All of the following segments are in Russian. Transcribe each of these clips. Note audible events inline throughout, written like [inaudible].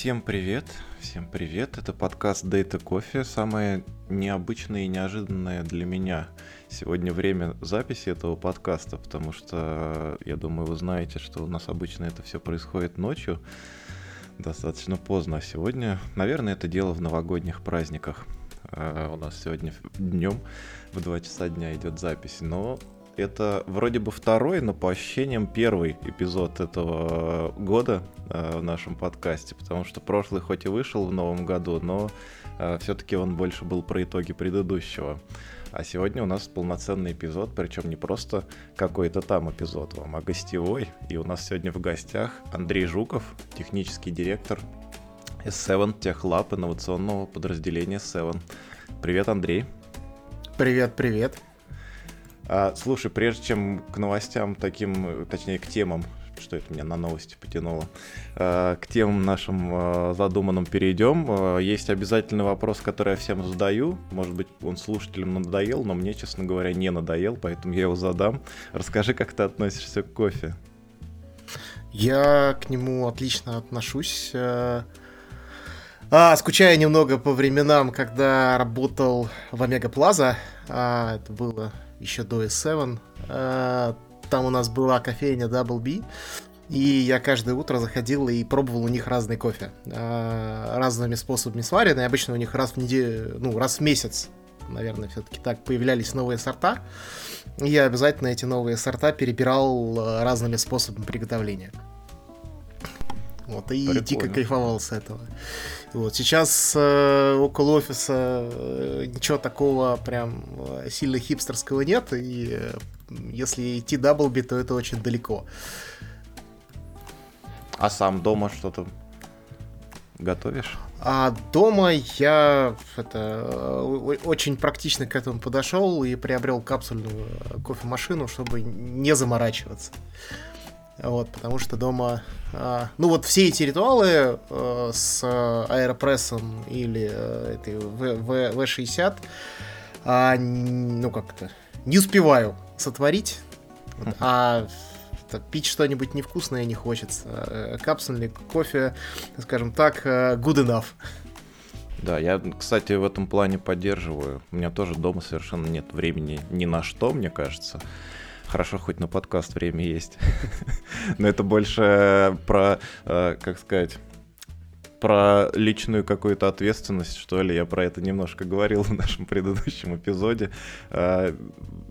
Всем привет, всем привет. Это подкаст Data Coffee, самое необычное и неожиданное для меня сегодня время записи этого подкаста, потому что, я думаю, вы знаете, что у нас обычно это все происходит ночью, достаточно поздно, а сегодня, наверное, это дело в новогодних праздниках. А у нас сегодня днем в 2 часа дня идет запись, но это вроде бы второй, но по ощущениям первый эпизод этого года э, в нашем подкасте, потому что прошлый хоть и вышел в новом году, но э, все-таки он больше был про итоги предыдущего. А сегодня у нас полноценный эпизод, причем не просто какой-то там эпизод вам, а гостевой. И у нас сегодня в гостях Андрей Жуков, технический директор S7 Техлаб инновационного подразделения S7. Привет, Андрей. Привет, привет. А, слушай, прежде чем к новостям таким, точнее к темам, что это меня на новости потянуло, а, к темам нашим а, задуманным перейдем. А, есть обязательный вопрос, который я всем задаю. Может быть, он слушателям надоел, но мне, честно говоря, не надоел, поэтому я его задам. Расскажи, как ты относишься к кофе. Я к нему отлично отношусь. Э, а, скучаю немного по временам, когда работал в Омега Плаза. А, это было еще до S7. А, там у нас была кофейня Double B. И я каждое утро заходил и пробовал у них разный кофе. А, разными способами сваренный. Обычно у них раз в неделю, ну, раз в месяц, наверное, все-таки так появлялись новые сорта. И я обязательно эти новые сорта перебирал а, разными способами приготовления. Вот, и Прикольно. дико кайфовал с этого. Вот, сейчас э, около офиса э, ничего такого прям э, сильно хипстерского нет, и э, если идти даблби, то это очень далеко. А сам дома что-то готовишь? А дома я это, э, очень практично к этому подошел и приобрел капсульную кофемашину, чтобы не заморачиваться. Вот, потому что дома... А, ну вот все эти ритуалы а, с аэропрессом или а, этой v, v, 60 а, ну как это, не успеваю сотворить. Вот, а пить что-нибудь невкусное не хочется. Капсульный кофе, скажем так, good enough. Да, я, кстати, в этом плане поддерживаю. У меня тоже дома совершенно нет времени ни на что, мне кажется. Хорошо, хоть на подкаст время есть. [laughs] Но это больше про, э, как сказать, про личную какую-то ответственность, что ли. Я про это немножко говорил в нашем предыдущем эпизоде. Э,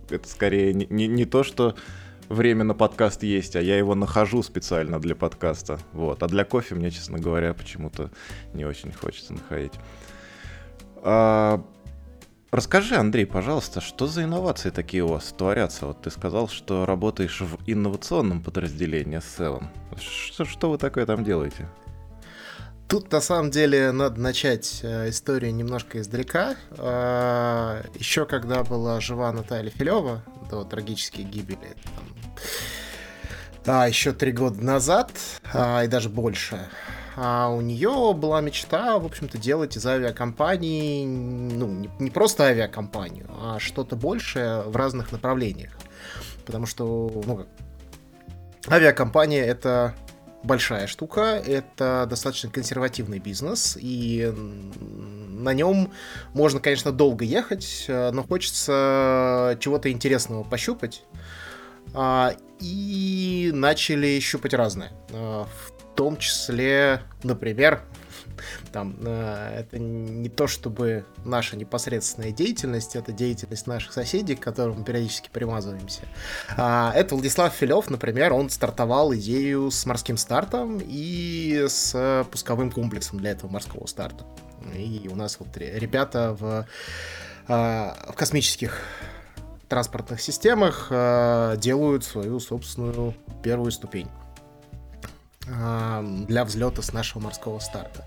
это скорее не то, что время на подкаст есть, а я его нахожу специально для подкаста. Вот. А для кофе мне, честно говоря, почему-то не очень хочется находить. А, Расскажи, Андрей, пожалуйста, что за инновации такие у вас творятся? Вот ты сказал, что работаешь в инновационном подразделении Seven. Что, что вы такое там делаете? Тут на самом деле надо начать э, историю немножко издалека. Э, еще когда была жива Наталья Филева до трагической гибели, там, да, еще три года назад, а, и даже больше, а у нее была мечта, в общем-то, делать из авиакомпании, ну, не, не просто авиакомпанию, а что-то большее в разных направлениях. Потому что, ну, авиакомпания это большая штука, это достаточно консервативный бизнес, и на нем можно, конечно, долго ехать, но хочется чего-то интересного пощупать. А, и начали щупать разное. А, в том числе, например, там, э, это не то чтобы наша непосредственная деятельность, это деятельность наших соседей, к которым мы периодически примазываемся. А, это Владислав Филев, например, он стартовал идею с морским стартом и с пусковым комплексом для этого морского старта. И у нас вот ребята в, а, в космических транспортных системах а, делают свою собственную первую ступень для взлета с нашего морского старта.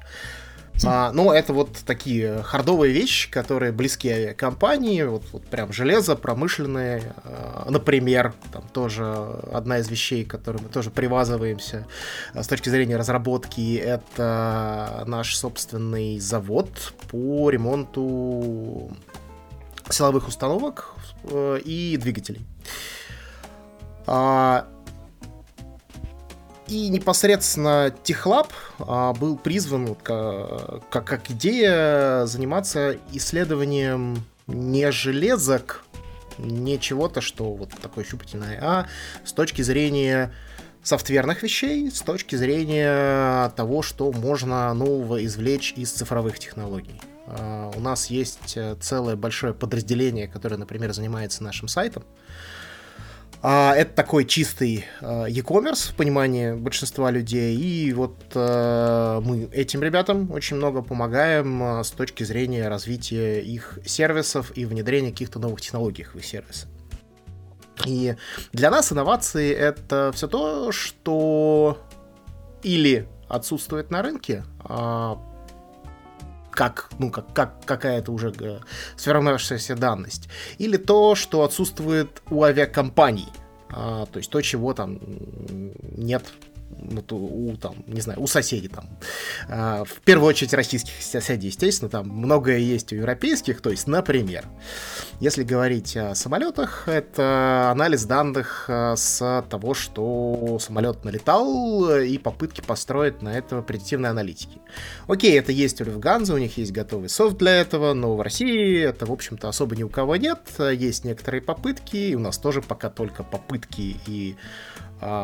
А, ну, это вот такие хардовые вещи, которые близки авиакомпании, вот, вот прям железо, промышленные, а, например, там тоже одна из вещей, к которой мы тоже привязываемся а, с точки зрения разработки, это наш собственный завод по ремонту силовых установок э, и двигателей. А, и непосредственно Техлаб а, был призван как, как, как идея заниматься исследованием не железок, не чего-то, что вот такое щупательное, а с точки зрения софтверных вещей, с точки зрения того, что можно нового извлечь из цифровых технологий. А, у нас есть э, целое большое подразделение, которое, например, занимается нашим сайтом. А, это такой чистый э, e-commerce в понимании большинства людей. И вот э, мы этим ребятам очень много помогаем с точки зрения развития их сервисов и внедрения каких-то новых технологий в их сервисы. И для нас инновации это все то, что или отсутствует на рынке, а как, ну, как, как какая-то уже э, сформировавшаяся данность, или то, что отсутствует у авиакомпаний, а, то есть то, чего там нет ну, у, там, не знаю, у соседей там. А, в первую очередь российских соседей, естественно, там многое есть у европейских, то есть, например, если говорить о самолетах, это анализ данных а, с того, что самолет налетал и попытки построить на это предиктивной аналитики. Окей, это есть у Люфтганза, у них есть готовый софт для этого, но в России это, в общем-то, особо ни у кого нет. Есть некоторые попытки, и у нас тоже пока только попытки и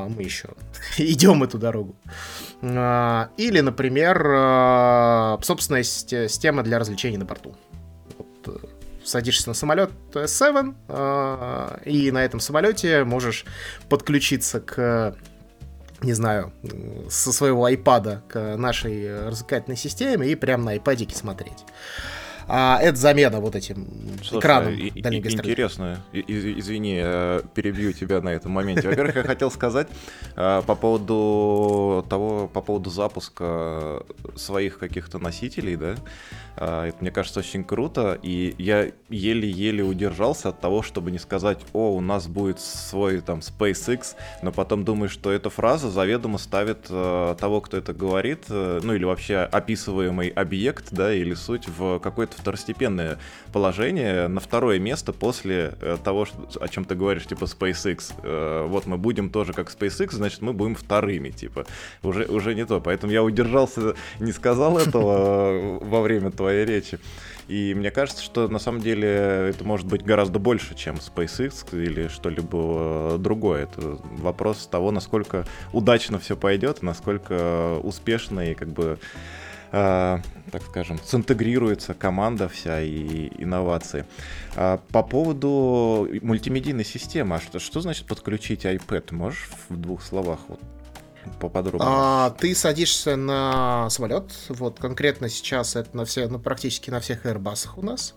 мы еще [laughs] идем эту дорогу. А, или, например, а, собственная система для развлечений на борту. Вот, э, садишься на самолет S7, и на этом самолете можешь подключиться к не знаю, со своего iPad к нашей развлекательной системе и прямо на iPad смотреть а, это замена вот этим Слушай, экраном и, Интересно, извини, перебью тебя на этом моменте. Во-первых, я хотел сказать а, по поводу того, по поводу запуска своих каких-то носителей, да, а, это, мне кажется, очень круто, и я еле-еле удержался от того, чтобы не сказать, о, у нас будет свой там SpaceX, но потом думаю, что эта фраза заведомо ставит э, того, кто это говорит, э, ну или вообще описываемый объект, да, или суть в какое-то второстепенное положение, на второе место после э, того, о чем ты говоришь, типа SpaceX. Э, вот мы будем тоже как SpaceX, значит, мы будем вторыми, типа. Уже, уже не то. Поэтому я удержался, не сказал этого [laughs] во время твоей речи. И мне кажется, что на самом деле это может быть гораздо больше, чем SpaceX или что-либо другое. Это вопрос того, насколько удачно все пойдет, насколько успешно и как бы э, так скажем, синтегрируется команда вся и инновации. А по поводу мультимедийной системы, а что, что значит подключить iPad? Можешь в двух словах вот поподробнее? А, ты садишься на самолет, вот конкретно сейчас это на все, ну, практически на всех Airbus у нас.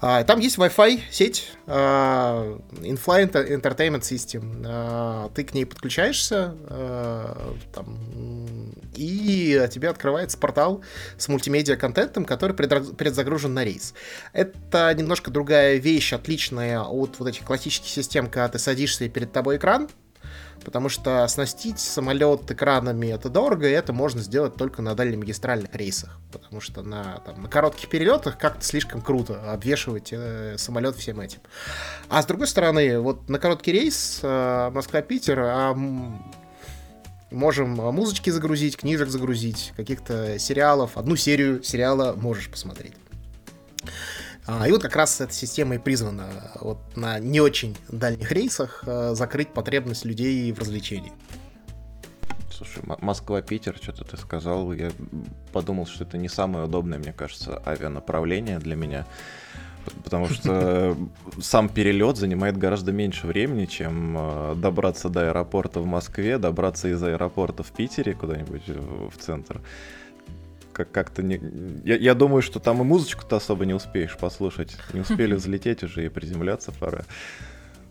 А, там есть Wi-Fi сеть, а, In-Flight Entertainment System. А, ты к ней подключаешься, а, там, и тебе открывается портал с мультимедиа-контентом, который предзагружен на рейс. Это немножко другая вещь, отличная от вот этих классических систем, когда ты садишься и перед тобой экран, потому что оснастить самолет экранами это дорого, и это можно сделать только на дальнемагистральных рейсах, потому что на, там, на коротких перелетах как-то слишком круто обвешивать э, самолет всем этим. А с другой стороны, вот на короткий рейс э, Москва-Питер, а можем музычки загрузить, книжек загрузить, каких-то сериалов, одну серию сериала можешь посмотреть. А, и вот как раз эта система и призвана вот на не очень дальних рейсах э, закрыть потребность людей в развлечении. Слушай, Москва-Питер, что-то ты сказал, я подумал, что это не самое удобное, мне кажется, авианаправление для меня, потому что [laughs] сам перелет занимает гораздо меньше времени, чем э, добраться до аэропорта в Москве, добраться из аэропорта в Питере куда-нибудь в центр как- как-то не... Я, я думаю, что там и музычку-то особо не успеешь послушать. Не успели [laughs] взлететь уже и приземляться пора.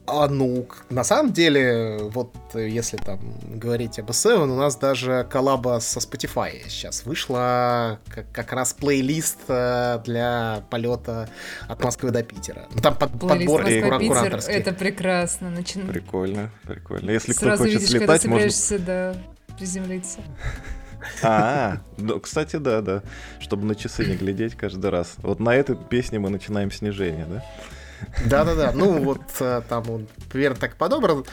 А, ну, на самом деле, вот если там говорить об S7, у нас даже коллаба со Spotify сейчас вышла как, как раз плейлист э, для полета от Москвы до Питера. Ну, там под, подбор Москва, это прекрасно. Начи... Прикольно, прикольно. Если Сразу кто хочет видишь, слетать, когда можно... да, приземлиться. [laughs] А, [laughs] ну, кстати, да, да. Чтобы на часы не глядеть каждый раз. Вот на этой песне мы начинаем снижение, да? Да-да-да, ну вот э, там он примерно так подобран.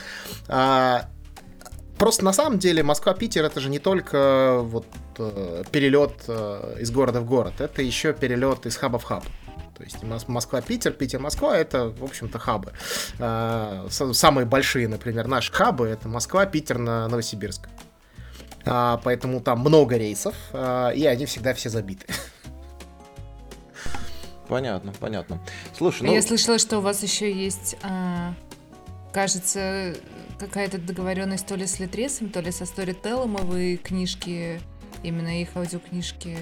А, просто на самом деле Москва-Питер это же не только вот перелет из города в город, это еще перелет из хаба в хаб. То есть Москва-Питер, Питер-Москва — это, в общем-то, хабы. Самые большие, например, наши хабы — это Москва, Питер, Новосибирск. Поэтому там много рейсов, и они всегда все забиты. Понятно, понятно. Слушай, ну... Я слышала, что у вас еще есть, а, кажется, какая-то договоренность то ли с Литресом, то ли со Storytel, и вы книжки, именно их аудиокнижки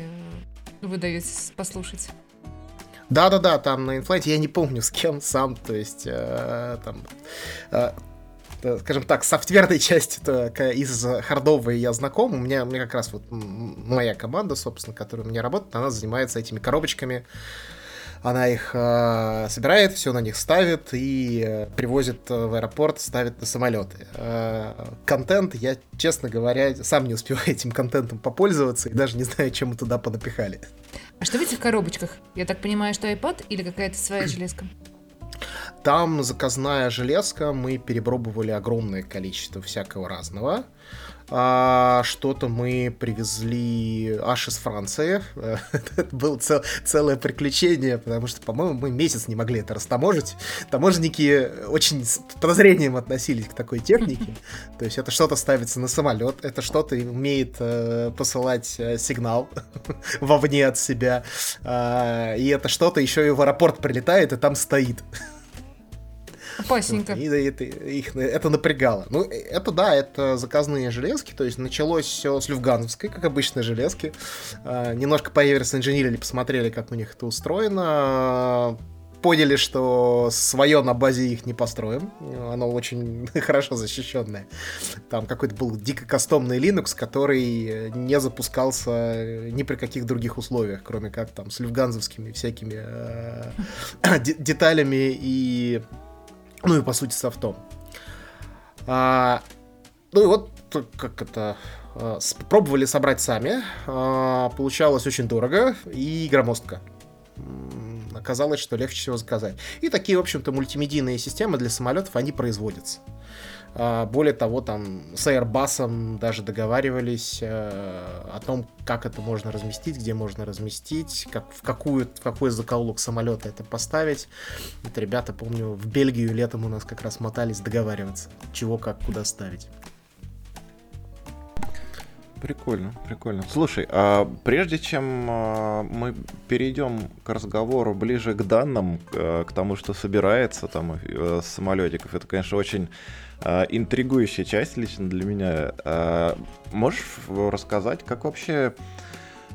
вы даете послушать. Да-да-да, там на инфлайте я не помню с кем сам, то есть э, там э, э скажем так, софтверной [laughs] части из хардовой я знаком. У меня, у меня как раз вот моя команда, собственно, которая у меня работает, она занимается этими коробочками она их э, собирает, все на них ставит и э, привозит в аэропорт, ставит на самолеты. Э, контент, я, честно говоря, сам не успеваю [laughs] этим контентом попользоваться и даже не знаю, чем мы туда понапихали. А что в этих коробочках? Я так понимаю, что iPad или какая-то своя [clears throat] железка? Там заказная железка, мы перепробовали огромное количество всякого разного. А, что-то мы привезли аж из Франции. [laughs] это было цел, целое приключение, потому что, по-моему, мы месяц не могли это растаможить. Таможенники очень с подозрением относились к такой технике. [laughs] То есть это что-то ставится на самолет, это что-то умеет э, посылать э, сигнал [laughs] вовне от себя. Э, и это что-то еще и в аэропорт прилетает и там стоит. Опасненько. И это, их, это напрягало. Ну, это да, это заказные железки, то есть началось все с Люфгановской, как обычно, железки. А, немножко по Эверс инженерили, посмотрели, как у них это устроено поняли, что свое на базе их не построим. Оно очень [laughs] хорошо защищенное. Там какой-то был дико кастомный Linux, который не запускался ни при каких других условиях, кроме как там с люфганзовскими всякими э, [coughs] деталями и ну и по сути софтом. А, ну и вот как это а, пробовали собрать сами. А, получалось очень дорого и громоздко. Оказалось, что легче всего заказать. И такие, в общем-то, мультимедийные системы для самолетов, они производятся. А, более того, там с Airbus даже договаривались э, о том, как это можно разместить, где можно разместить, как, в, какую, в какой закоулок самолета это поставить. Это ребята, помню, в Бельгию летом у нас как раз мотались договариваться, чего, как, куда ставить. Прикольно, прикольно. Слушай, а прежде чем а, мы перейдем к разговору ближе к данным, а, к тому, что собирается там с самолетиков, это, конечно, очень интригующая часть лично для меня. А, можешь рассказать, как вообще а,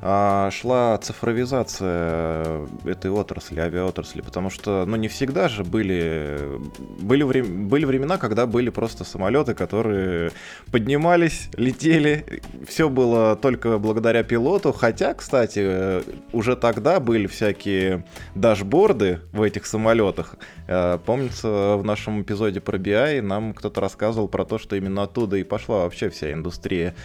шла цифровизация этой отрасли, авиаотрасли, потому что, ну, не всегда же были, были, врем, были времена, когда были просто самолеты, которые поднимались, летели, все было только благодаря пилоту, хотя, кстати, уже тогда были всякие дашборды в этих самолетах. А, помнится, в нашем эпизоде про BI нам кто-то рассказывал про то, что именно оттуда и пошла вообще вся индустрия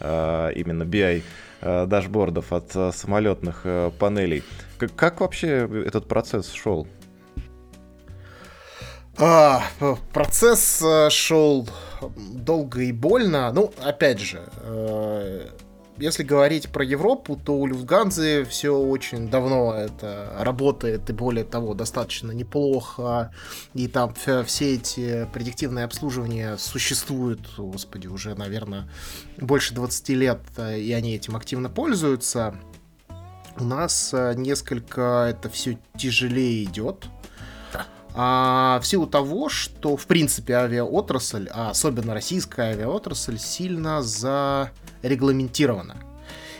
а, именно BI Э, дашбордов от э, самолетных э, панелей. Как вообще этот процесс шел? А, процесс шел долго и больно. Ну, опять же, если говорить про Европу, то у Люфтганзы все очень давно это работает, и более того, достаточно неплохо. И там все эти предиктивные обслуживания существуют, господи, уже, наверное, больше 20 лет, и они этим активно пользуются. У нас э, несколько это все тяжелее идет. А в силу того, что, в принципе, авиаотрасль, а особенно российская авиаотрасль, сильно за регламентирована.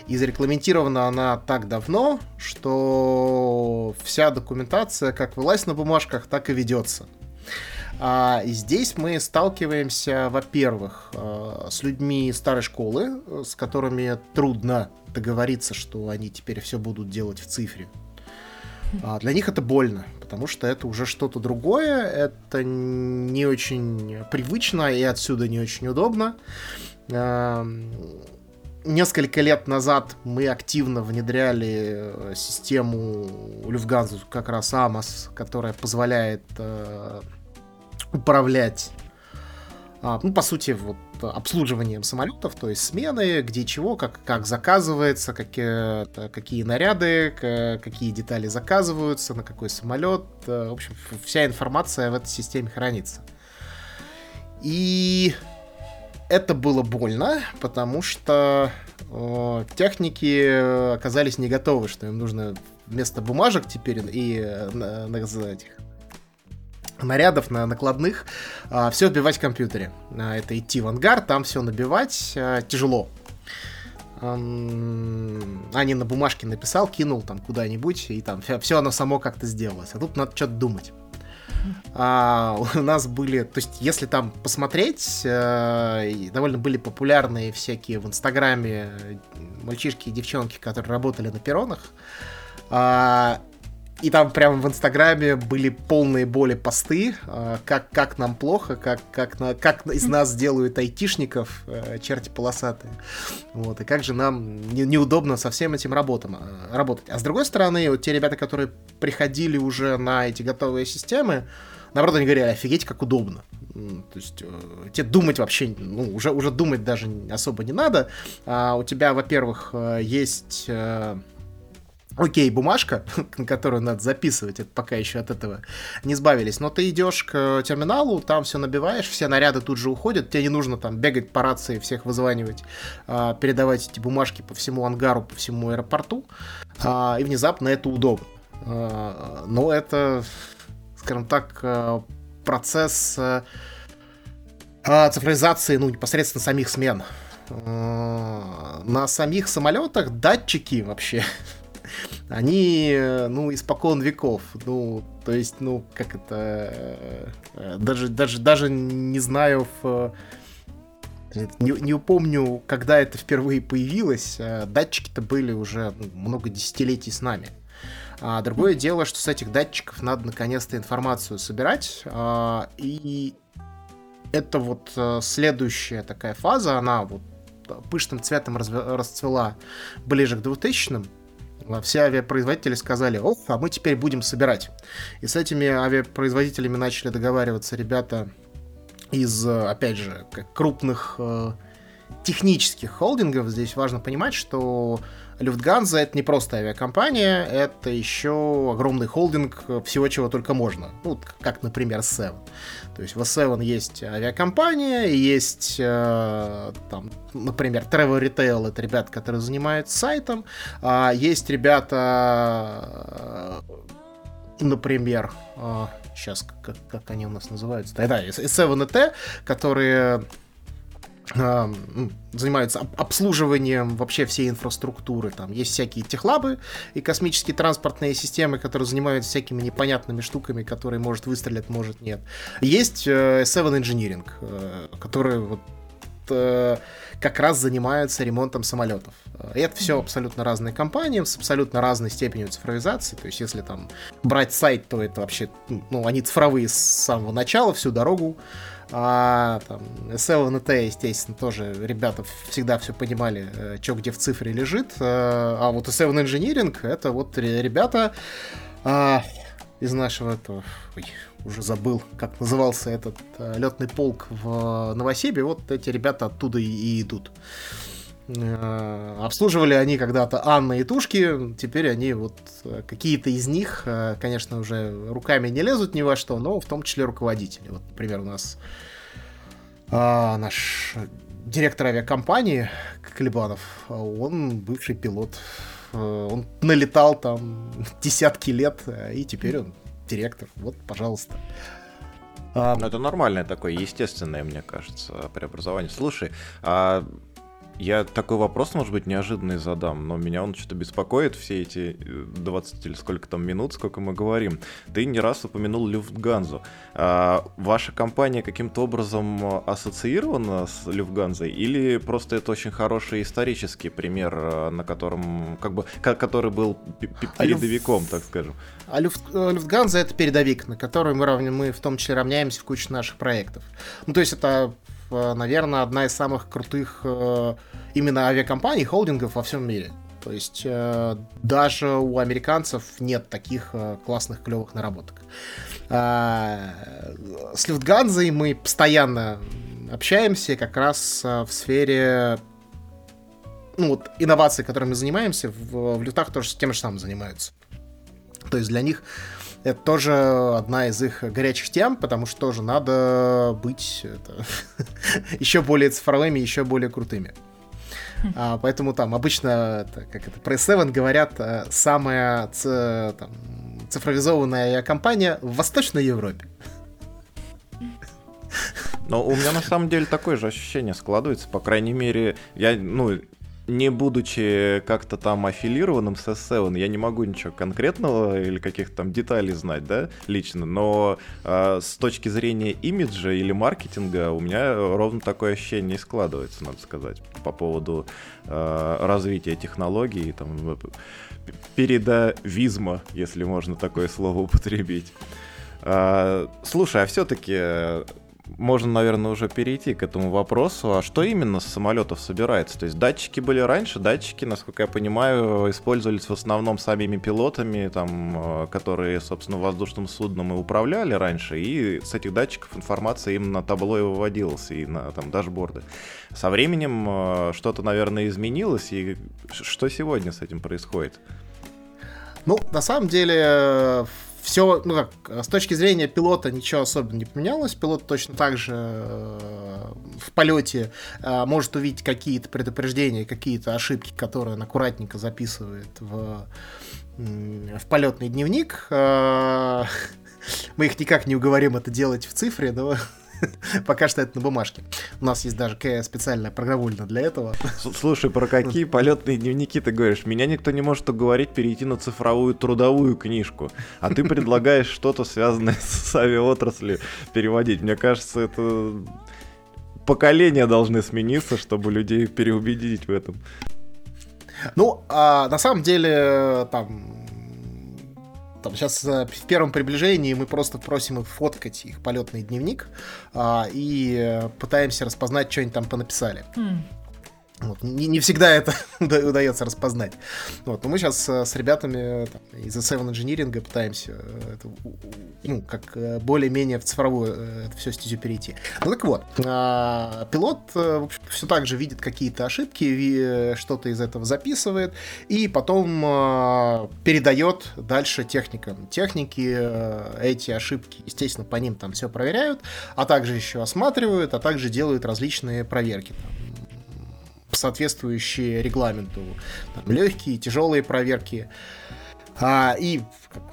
И зарегламентирована она так давно, что вся документация как вылазит на бумажках, так и ведется. А, и здесь мы сталкиваемся, во-первых, э, с людьми старой школы, с которыми трудно договориться, что они теперь все будут делать в цифре. А для них это больно, потому что это уже что-то другое, это не очень привычно и отсюда не очень удобно. Несколько лет назад мы активно внедряли э, систему Люфганзу, как раз Амос, которая позволяет э, управлять, а, ну, по сути, вот обслуживанием самолетов, то есть смены, где чего, как, как заказывается, какие, какие наряды, какие детали заказываются, на какой самолет. В общем, вся информация в этой системе хранится. И это было больно, потому что э, техники оказались не готовы, что им нужно вместо бумажек теперь и э, на, на, этих нарядов на накладных э, все отбивать в компьютере. Э, это идти в ангар, там все набивать э, тяжело. А не на бумажке написал, кинул там куда-нибудь, и там все оно само как-то сделалось. А тут надо что-то думать а, у нас были, то есть, если там посмотреть, э, довольно были популярные всякие в Инстаграме мальчишки и девчонки, которые работали на перронах. А, и там прямо в Инстаграме были полные боли посты, э, как, как нам плохо, как, как, на, как из нас делают айтишников, э, черти полосатые. Вот, и как же нам не, неудобно со всем этим работам, э, работать. А с другой стороны, вот те ребята, которые приходили уже на эти готовые системы, наоборот, они говорили, офигеть, как удобно. То есть тебе думать вообще, ну, уже, уже думать даже особо не надо. А у тебя, во-первых, есть... Окей, бумажка, [laughs] на которую надо записывать, это пока еще от этого не избавились, но ты идешь к терминалу, там все набиваешь, все наряды тут же уходят, тебе не нужно там бегать по рации, всех вызванивать, а, передавать эти бумажки по всему ангару, по всему аэропорту, а, и внезапно это удобно. А, но это, скажем так, процесс цифровизации, ну, непосредственно самих смен. На самих самолетах датчики вообще они, ну, испокон веков. Ну, то есть, ну, как это... Э, даже, даже, даже не знаю, в... Не, не упомню, когда это впервые появилось. Э, датчики-то были уже ну, много десятилетий с нами. А другое дело, что с этих датчиков надо наконец-то информацию собирать. А, и это вот э, следующая такая фаза, она вот пышным цветом расцвела ближе к 2000-м. А все авиапроизводители сказали, ох, а мы теперь будем собирать. И с этими авиапроизводителями начали договариваться ребята из, опять же, крупных э, технических холдингов. Здесь важно понимать, что Люфтганза это не просто авиакомпания, это еще огромный холдинг всего, чего только можно. Ну, как, например, Seven. То есть в S7 есть авиакомпания, есть, э, там, например, Travel Retail, это ребята, которые занимаются сайтом, а есть ребята, э, например, э, сейчас, как, как они у нас называются, да, да, S7 которые занимаются обслуживанием вообще всей инфраструктуры. Там есть всякие техлабы и космические транспортные системы, которые занимаются всякими непонятными штуками, которые может выстрелить, может нет. Есть э, Seven Engineering, э, которые вот э, как раз занимаются ремонтом самолетов. И это все абсолютно разные компании с абсолютно разной степенью цифровизации. То есть, если там брать сайт, то это вообще, ну, они цифровые с самого начала, всю дорогу. А там S7NT, естественно, тоже ребята всегда все понимали, э, что где в цифре лежит. Э, а вот S7 Engineering это вот ребята а, из нашего этого, ой, уже забыл, как назывался этот э, летный полк в Новосибе. Вот эти ребята оттуда и, и идут. А, обслуживали они когда-то Анна и Тушки, теперь они вот какие-то из них, конечно, уже руками не лезут ни во что, но в том числе руководители. Вот, например, у нас а, наш директор авиакомпании Клебанов, он бывший пилот. Э, он налетал там [laughs] десятки лет, и теперь он директор. Вот, пожалуйста. А... Ну, это нормальное такое, естественное, мне кажется, преобразование. Слушай, а я такой вопрос, может быть, неожиданный задам, но меня он что-то беспокоит все эти 20 э, или сколько там минут, сколько мы говорим. Ты не раз упомянул Люфтганзу. А ваша компания каким-то образом ассоциирована с Люфтганзой или просто это очень хороший исторический пример, э, на котором, как бы, который был а передовиком, так скажем? А Люфт, э, Люфтганза это передовик, на который мы, равня, мы в том числе равняемся в куче наших проектов. Ну, то есть это Э, наверное, одна из самых крутых э, именно авиакомпаний, холдингов во всем мире. То есть э, даже у американцев нет таких классных, клевых наработок. с Люфтганзой мы постоянно общаемся как раз в сфере ну, вот, инноваций, которыми мы занимаемся, в, в лютах тоже тем же самым занимаются. То есть для них это тоже одна из их горячих тем, потому что тоже надо быть это, [laughs] еще более цифровыми, еще более крутыми. А, поэтому там обычно, это, как это, про S7 говорят, э, самая ц, там, цифровизованная компания в Восточной Европе. Но у меня на самом деле такое же ощущение складывается, по крайней мере, я, ну, не будучи как-то там аффилированным с S7, я не могу ничего конкретного или каких-то там деталей знать, да, лично, но э, с точки зрения имиджа или маркетинга у меня ровно такое ощущение и складывается, надо сказать, по поводу э, развития технологий, там, передовизма, если можно такое слово употребить. Э, слушай, а все-таки можно, наверное, уже перейти к этому вопросу. А что именно с самолетов собирается? То есть датчики были раньше, датчики, насколько я понимаю, использовались в основном самими пилотами, там, э, которые, собственно, воздушным судном и управляли раньше, и с этих датчиков информация им на табло и выводилась, и на там, дашборды. Со временем э, что-то, наверное, изменилось, и что сегодня с этим происходит? Ну, на самом деле, все, ну как, с точки зрения пилота ничего особенно не поменялось. Пилот точно так же э, в полете э, может увидеть какие-то предупреждения, какие-то ошибки, которые он аккуратненько записывает в, в полетный дневник. Э, [laughs] мы их никак не уговорим это делать в цифре, но [laughs] Пока что это на бумажке. У нас есть даже специальная программульна для этого. Слушай, про какие [laughs] полетные дневники ты говоришь? Меня никто не может уговорить перейти на цифровую трудовую книжку. А ты предлагаешь что-то связанное [laughs] с авиаотраслью переводить. Мне кажется, это поколения должны смениться, чтобы людей переубедить в этом. Ну, а, на самом деле, там, там сейчас э, в первом приближении мы просто просим их фоткать их полетный дневник а, и э, пытаемся распознать, что они там понаписали. Mm. Вот. Не, не всегда это [laughs] удается распознать. Вот. Но мы сейчас э, с ребятами там, из Seven Engineering пытаемся э, это, ну, как э, более-менее в цифровую это все стезю перейти. Ну так вот, а, пилот в общем, все так же видит какие-то ошибки, что-то из этого записывает, и потом передает дальше техникам. Техники эти ошибки, естественно, по ним там все проверяют, а также еще осматривают, а также делают различные проверки. Там, соответствующие регламенту. Там, легкие, тяжелые проверки. А, и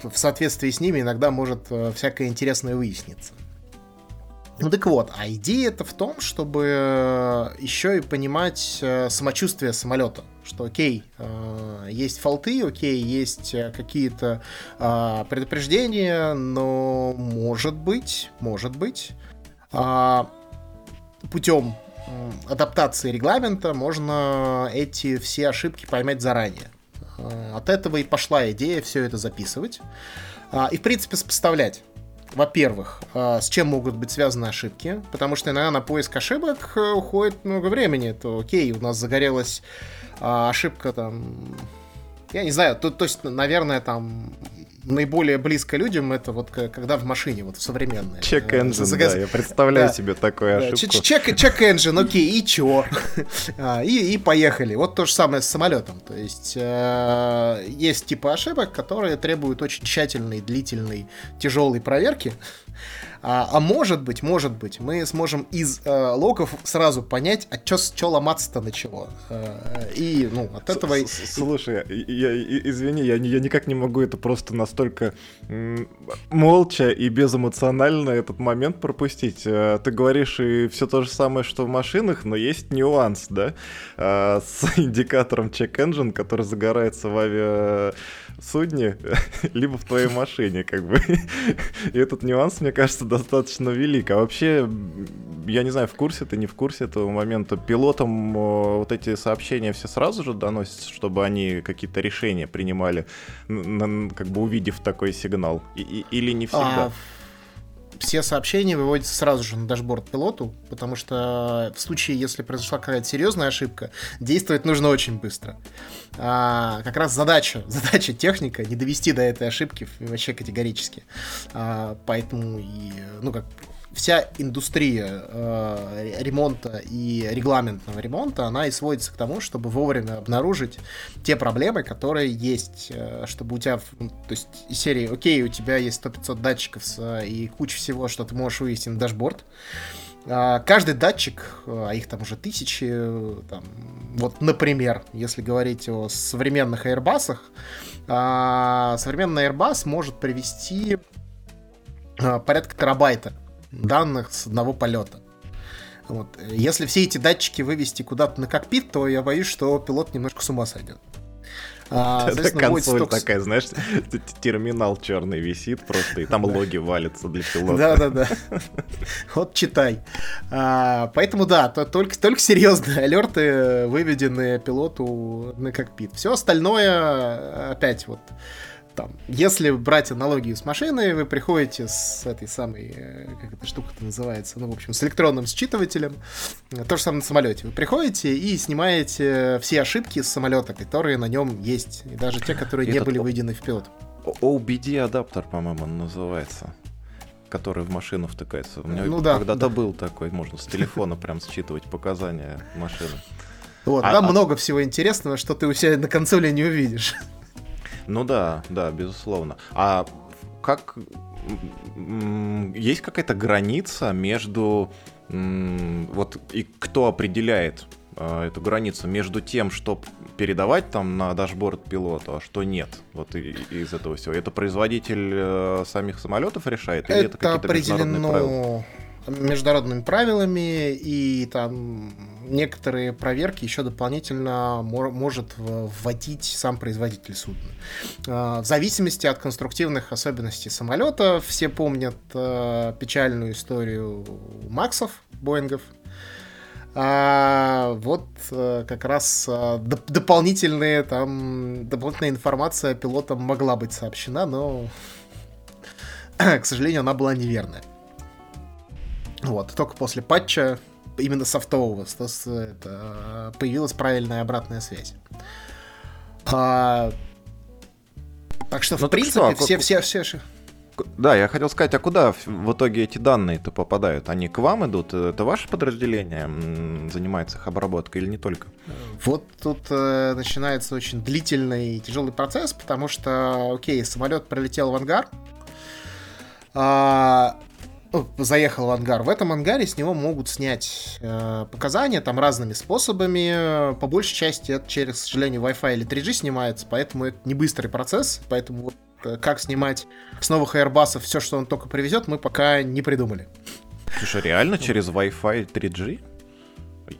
в соответствии с ними иногда может э, всякое интересное выясниться. Ну так вот, а идея это в том, чтобы э, еще и понимать э, самочувствие самолета. Что окей, есть фолты, окей, есть какие-то предупреждения, но может быть, может быть, а, путем адаптации регламента можно эти все ошибки поймать заранее. А, от этого и пошла идея все это записывать а, и, в принципе, сопоставлять. Во-первых, а, с чем могут быть связаны ошибки, потому что иногда на поиск ошибок э, уходит много времени. То окей, у нас загорелась ошибка там я не знаю, то, то есть, наверное, там наиболее близко людям это вот когда в машине, вот в современной. Чек engine, Загаз... да, я представляю да. себе такую ошибку. Чек, чек engine, окей, и чё? А, и, и поехали. Вот то же самое с самолетом. То есть э, есть типы ошибок, которые требуют очень тщательной, длительной, тяжелой проверки. А, а может быть, может быть, мы сможем из э, логов сразу понять, а чё, чё ломаться-то начало. Э, и, ну, от этого... Слушай, я, я, извини, я, я никак не могу это просто настолько молча и безэмоционально этот момент пропустить. Э, ты говоришь и все то же самое, что в машинах, но есть нюанс, да, э, с [laughs] индикатором check engine, который загорается в авиа судне, [laughs] либо в твоей машине, как бы. [laughs] И этот нюанс, мне кажется, достаточно велик. А вообще, я не знаю, в курсе ты, не в курсе этого момента. Пилотам вот эти сообщения все сразу же доносятся, чтобы они какие-то решения принимали, как бы увидев такой сигнал? И, или не всегда? А, все сообщения выводятся сразу же на дашборд пилоту, потому что в случае, если произошла какая-то серьезная ошибка, действовать нужно очень быстро. А, как раз задача, [laughs] задача техника не довести до этой ошибки вообще категорически. А, поэтому и, ну как вся индустрия э, ремонта и регламентного ремонта, она и сводится к тому, чтобы вовремя обнаружить те проблемы, которые есть, э, чтобы у тебя, ну, то есть из серии, окей, у тебя есть 100-500 датчиков с, и куча всего, что ты можешь вывести на дашборд, а, Каждый датчик, а их там уже тысячи, там, вот, например, если говорить о современных Airbus, а, современный Airbus может привести порядка терабайта данных с одного полета. Вот. Если все эти датчики вывести куда-то на кокпит, то я боюсь, что пилот немножко с ума сойдет. А, [laughs] Это консоль столько... такая, знаешь, [laughs] терминал черный висит просто, и там логи валятся для [laughs] пилота. Да-да-да. Вот читай. А, поэтому да, то, только, только серьезные алерты выведены пилоту на кокпит. Все остальное, опять вот, там, если брать аналогию с машиной, вы приходите с этой самой, э, как эта штука-то называется, ну, в общем, с электронным считывателем, то же самое на самолете. Вы приходите и снимаете все ошибки с самолета, которые на нем есть, и даже те, которые Этот не были выведены в пилот. OBD адаптер, по-моему, он называется который в машину втыкается. У меня ну, да, когда-то да. был такой, можно с телефона прям считывать показания машины. Вот, а, там а... много всего интересного, что ты у себя на консоли не увидишь. Ну да, да, безусловно. А как есть какая-то граница между вот и кто определяет э, эту границу между тем, что передавать там на дашборд пилоту, а что нет. Вот и, из этого всего. Это производитель э, самих самолетов решает? Или это, это какие-то международные правила? Международными правилами, и там некоторые проверки еще дополнительно может вводить сам производитель судна. А, в зависимости от конструктивных особенностей самолета, все помнят а, печальную историю Максов, Боингов, а, вот а, как раз а, доп- дополнительные там дополнительная информация пилотам могла быть сообщена, но [clears throat] к сожалению она была неверная. Вот, только после патча, именно софтового, это, появилась правильная обратная связь. А, так что, ну, в принципе, что, все, все, все, все... Да, я хотел сказать, а куда в итоге эти данные-то попадают? Они к вам идут? Это ваше подразделение занимается их обработкой или не только? Вот тут э, начинается очень длительный и тяжелый процесс, потому что, окей, самолет прилетел в ангар, а, ну, заехал в ангар. В этом ангаре с него могут снять э, показания там разными способами. По большей части это через, к сожалению, Wi-Fi или 3G снимается, поэтому это не быстрый процесс. Поэтому вот э, как снимать с новых Airbus все, что он только привезет, мы пока не придумали. Слушай, реально через Wi-Fi 3G?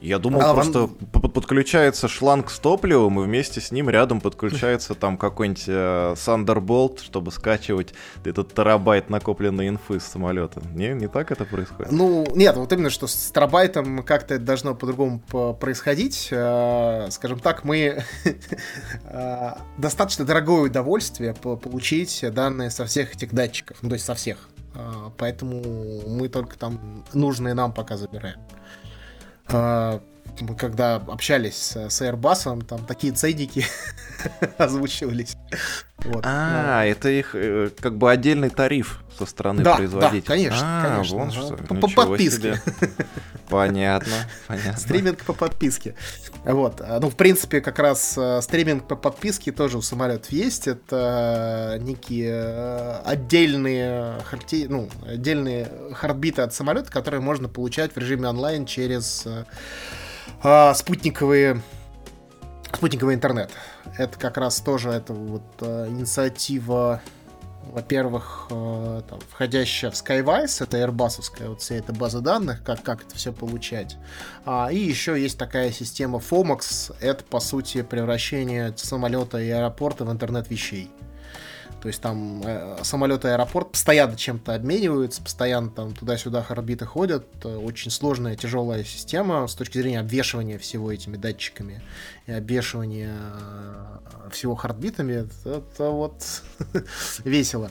Я думал, а, просто вам... подключается шланг с топливом, и вместе с ним рядом подключается там какой-нибудь э, Thunderbolt, чтобы скачивать этот терабайт накопленной инфы с самолета. Не, не так это происходит? Ну, нет, вот именно, что с терабайтом как-то это должно по-другому происходить. Э, скажем так, мы [laughs] э, достаточно дорогое удовольствие получить данные со всех этих датчиков, ну, то есть со всех. Э, поэтому мы только там нужные нам пока забираем. А, мы когда общались с, с Airbus, там такие цейдики [laughs] озвучивались. Вот. А, ну. это их э, как бы отдельный тариф со стороны да, производителя. Да, конечно, а, конечно. Вон что. По, по подписке. [laughs] Понятно, понятно. Стриминг по подписке. Вот. А, ну, в принципе, как раз э, стриминг по подписке тоже у самолетов есть. Это некие э, отдельные, харти... ну, отдельные хардбиты от самолета, которые можно получать в режиме онлайн через а, спутниковые спутниковый интернет. Это как раз тоже это вот а, инициатива, во-первых, а, там, входящая в Skywise, это Airbusовская вот вся эта база данных, как, как это все получать. А, и еще есть такая система FOMAX, это по сути превращение самолета и аэропорта в интернет вещей. То есть там э, самолеты аэропорт постоянно чем-то обмениваются, постоянно там туда-сюда орбиты ходят. Очень сложная, тяжелая система с точки зрения обвешивания всего этими датчиками и обвешивания э, всего хардбитами. Это, это вот [laughs] весело.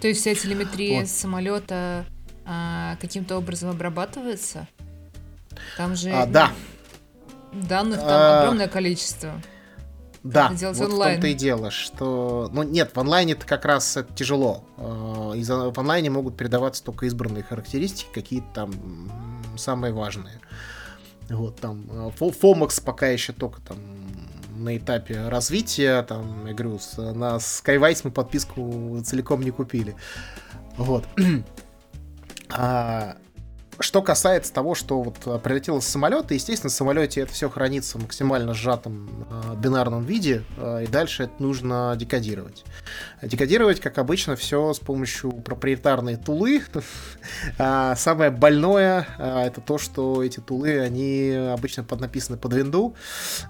То есть вся телеметрия вот. самолета а, каким-то образом обрабатывается? Там же а, да. данных там а... огромное количество. Да, вот онлайн. в том-то и дело, что... Ну, нет, в онлайне это как раз это тяжело. Э, из в онлайне могут передаваться только избранные характеристики, какие-то там самые важные. Вот там Фомакс пока еще только там на этапе развития, там, я говорю, на Skywise мы подписку целиком не купили. Вот. [clears throat] а, что касается того, что вот а, прилетело с самолета, естественно, в самолете это все хранится в максимально сжатом э, бинарном виде, э, и дальше это нужно декодировать. Декодировать, как обычно, все с помощью проприетарной тулы. [laughs] самое больное это то, что эти тулы, они обычно под, написаны под винду,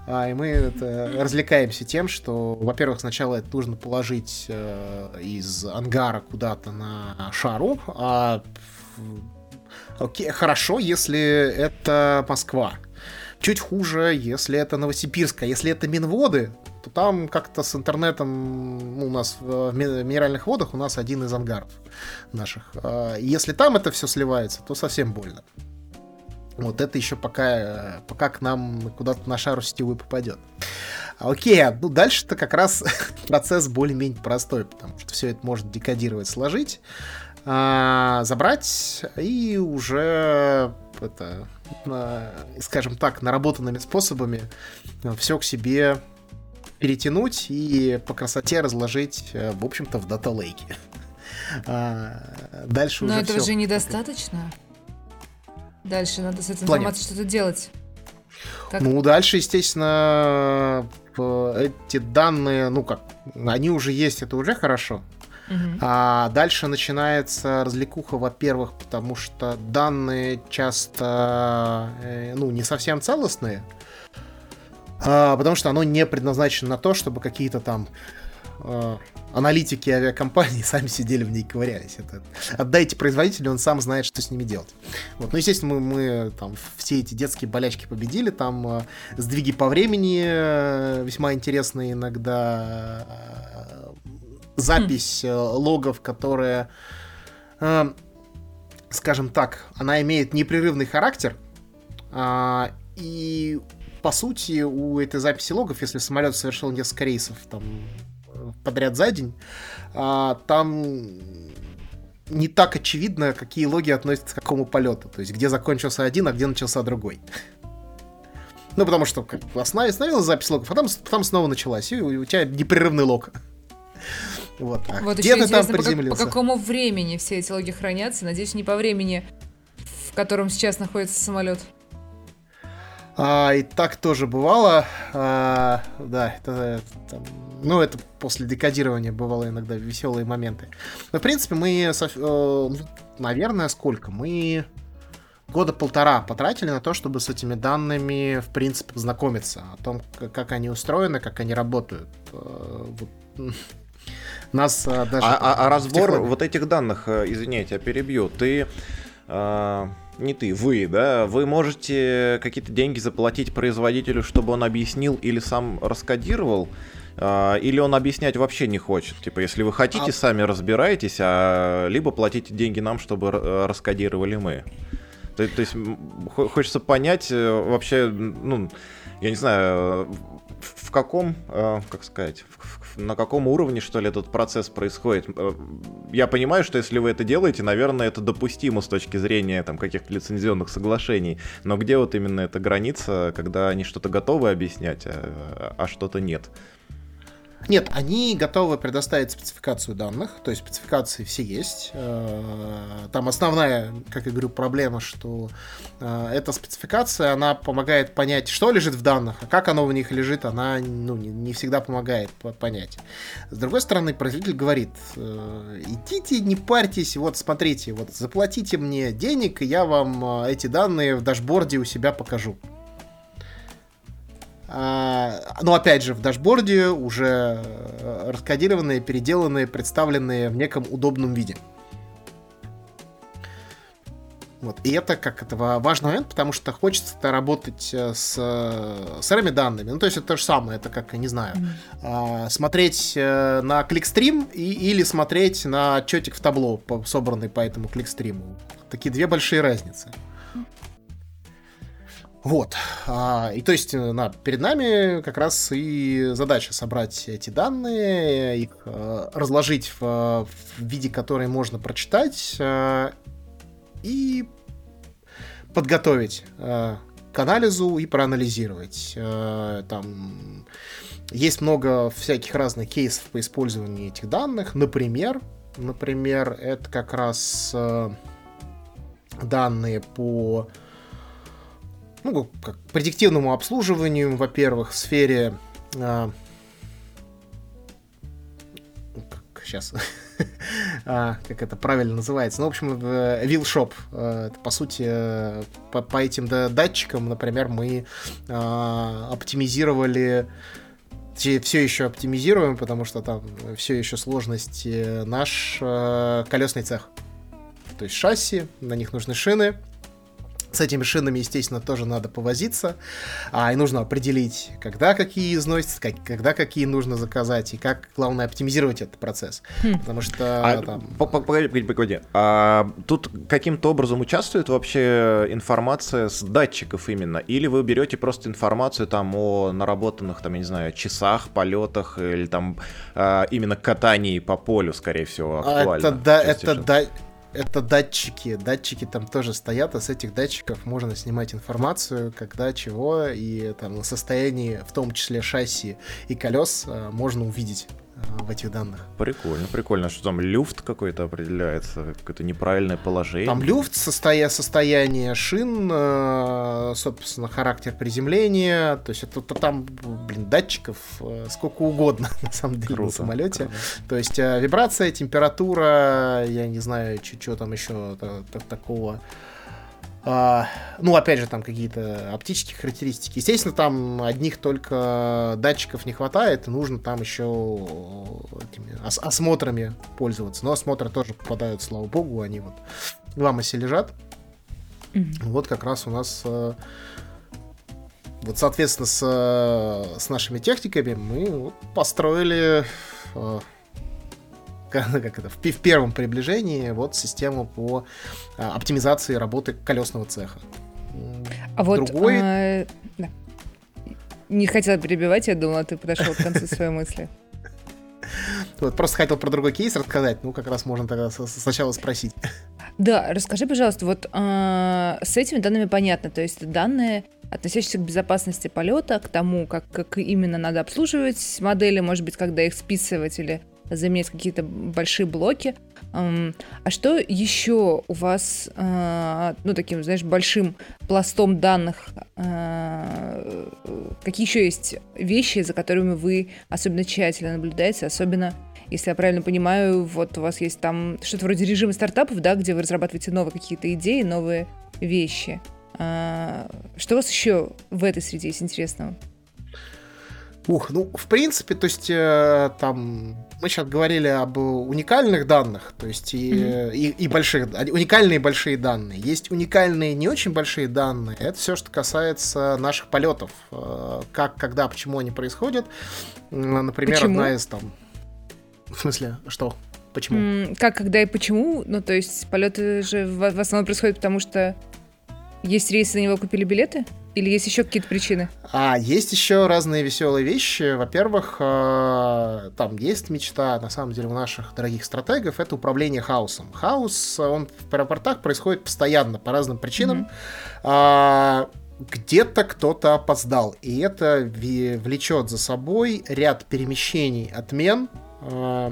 и мы развлекаемся тем, что, во-первых, сначала это нужно положить э, из ангара куда-то на шару, а Окей, хорошо, если это Москва. Чуть хуже, если это Новосибирск. А если это Минводы, то там как-то с интернетом ну, у нас в минеральных водах у нас один из ангаров наших. А если там это все сливается, то совсем больно. Вот это еще пока, пока к нам куда-то на шару сетевой попадет. Окей, ну дальше-то как раз [laughs] процесс более-менее простой, потому что все это можно декодировать, сложить. А, забрать и уже это, скажем так, наработанными способами все к себе перетянуть и по красоте разложить, э, в общем-то, в дата-лейке. А, дальше Но уже этого все. же недостаточно. Дальше надо с этой информацией что-то делать. Как? Ну, дальше, естественно, эти данные, ну как, они уже есть, это уже хорошо. А дальше начинается развлекуха, во-первых, потому что данные часто э, ну, не совсем целостные, а, потому что оно не предназначено на то, чтобы какие-то там э, аналитики авиакомпании [laughs] сами сидели в ней ковырялись. Это, отдайте производителю, он сам знает, что с ними делать. Вот. Ну, естественно, мы, мы там все эти детские болячки победили, там э, сдвиги по времени э, весьма интересные иногда, запись mm. логов, которая, э, скажем так, она имеет непрерывный характер. Э, и по сути у этой записи логов, если самолет совершил несколько рейсов там подряд за день, э, там не так очевидно, какие логи относятся к какому полету. То есть, где закончился один, а где начался другой. [laughs] Ну, потому что как, остановилась запись логов, а потом, потом снова началась, и у тебя непрерывный лог. Вот, а вот где ты там приземлился? По, по какому времени все эти логи хранятся? Надеюсь, не по времени, в котором сейчас находится самолет. А, и так тоже бывало. А, да, это, это, ну, это после декодирования бывало иногда веселые моменты. Но, в принципе, мы, э, ну, наверное, сколько? Мы года полтора потратили на то, чтобы с этими данными, в принципе, познакомиться. О том, как они устроены, как они работают. Э, вот, [laughs] нас а, даже... А, а, а разбор вот этих данных, э, извините, я перебью, ты... А не ты, вы, да, вы можете какие-то деньги заплатить производителю, чтобы он объяснил или сам раскодировал, или он объяснять вообще не хочет. Типа, если вы хотите, а... сами разбираетесь, а либо платите деньги нам, чтобы раскодировали мы. То, то есть хочется понять вообще, ну, я не знаю, в каком, как сказать, в на каком уровне, что ли, этот процесс происходит. Э, я понимаю, что если вы это делаете, наверное, это допустимо с точки зрения там каких-то лицензионных соглашений. Но где вот именно эта граница, когда они что-то готовы объяснять, а, а что-то нет? Нет, они готовы предоставить спецификацию данных, то есть спецификации все есть. Э, там основная, как я говорю, проблема, что э, эта спецификация, она помогает понять, что лежит в данных, а как оно в них лежит, она ну, не всегда помогает понять. С другой стороны, производитель говорит, э, идите, не парьтесь, вот смотрите, вот заплатите мне денег, и я вам эти данные в дашборде у себя покажу. А, но опять же, в дашборде уже э, раскодированные, переделанные, представленные в неком удобном виде. Вот. И это как это важный момент, потому что хочется -то работать э, с э, сырыми данными. Ну, то есть это то же самое, это как, не знаю, mm-hmm. смотреть на кликстрим и, или смотреть на отчетик в табло, собранный по этому кликстриму. Такие две большие разницы. Вот. А, и то есть э, на, перед нами как раз и задача собрать эти данные, их а, разложить в, в виде, который можно прочитать, а, и подготовить а, к анализу и проанализировать. А, там есть много всяких разных кейсов по использованию этих данных. Например, например, это как раз а, данные по ну, как предиктивному обслуживанию, во-первых, в сфере... Э, как, сейчас... [laughs] а, как это правильно называется? Ну, в общем, Shop. Э, это, по сути, э, по, по этим датчикам, например, мы э, оптимизировали все еще оптимизируем, потому что там все еще сложность наш э, колесный цех. То есть шасси, на них нужны шины, с этими шинами, естественно, тоже надо повозиться. А, и нужно определить, когда какие износятся, как, когда какие нужно заказать, и как, главное, оптимизировать этот процесс. Хм. Потому что а, там... Погоди, погоди, погоди. А, тут каким-то образом участвует вообще информация с датчиков именно? Или вы берете просто информацию там о наработанных, там, я не знаю, часах, полетах, или там а, именно катании по полю, скорее всего, актуально? Это, да, это, да, это датчики. Датчики там тоже стоят, а с этих датчиков можно снимать информацию, когда чего, и там на состоянии, в том числе шасси и колес, э, можно увидеть в этих данных. Прикольно, прикольно. Что там люфт какой-то определяется, какое-то неправильное положение? Там люфт, состоя... состояние шин, э, собственно, характер приземления. То есть это, там, блин, датчиков э, сколько угодно, [laughs] на самом деле, круто, на самолете. Круто. То есть э, вибрация, температура, я не знаю, что там еще такого а, ну, опять же, там какие-то оптические характеристики. Естественно, там одних только датчиков не хватает, нужно там еще этими ос- осмотрами пользоваться. Но осмотры тоже попадают, слава богу, они вот в Амосе лежат. Mm-hmm. Вот как раз у нас э, вот, соответственно, с, с нашими техниками мы построили э, [laughs] как это, в, в первом приближении вот систему по а, оптимизации работы колесного цеха. А вот Другой... а, да. не хотела перебивать, я думала, ты подошел к концу своей мысли. [laughs] Вот, просто хотел про другой кейс рассказать, ну, как раз можно тогда сначала спросить. Да, расскажи, пожалуйста, вот э, с этими данными понятно, то есть данные, относящиеся к безопасности полета, к тому, как, как именно надо обслуживать модели, может быть, когда их списывать или заменять какие-то большие блоки. А что еще у вас, а, ну, таким, знаешь, большим пластом данных, а, какие еще есть вещи, за которыми вы особенно тщательно наблюдаете, особенно если я правильно понимаю, вот у вас есть там что-то вроде режима стартапов, да, где вы разрабатываете новые какие-то идеи, новые вещи. Что у вас еще в этой среде есть интересного? Ух, ну, в принципе, то есть, э, там, мы сейчас говорили об уникальных данных, то есть, и, mm-hmm. и, и больших, уникальные большие данные. Есть уникальные не очень большие данные, это все, что касается наших полетов, э, как, когда, почему они происходят. Например, почему? одна из там... В смысле, что? Почему? Как, когда и почему? Ну, то есть, полеты же в, в основном происходят потому, что есть рейсы, на него купили билеты? Или есть еще какие-то причины? А, есть еще разные веселые вещи. Во-первых, э, там есть мечта, на самом деле, у наших дорогих стратегов, это управление хаосом. Хаос, он в аэропортах происходит постоянно, по разным причинам. Mm-hmm. где-то кто-то опоздал, и это влечет за собой ряд перемещений, отмен, э,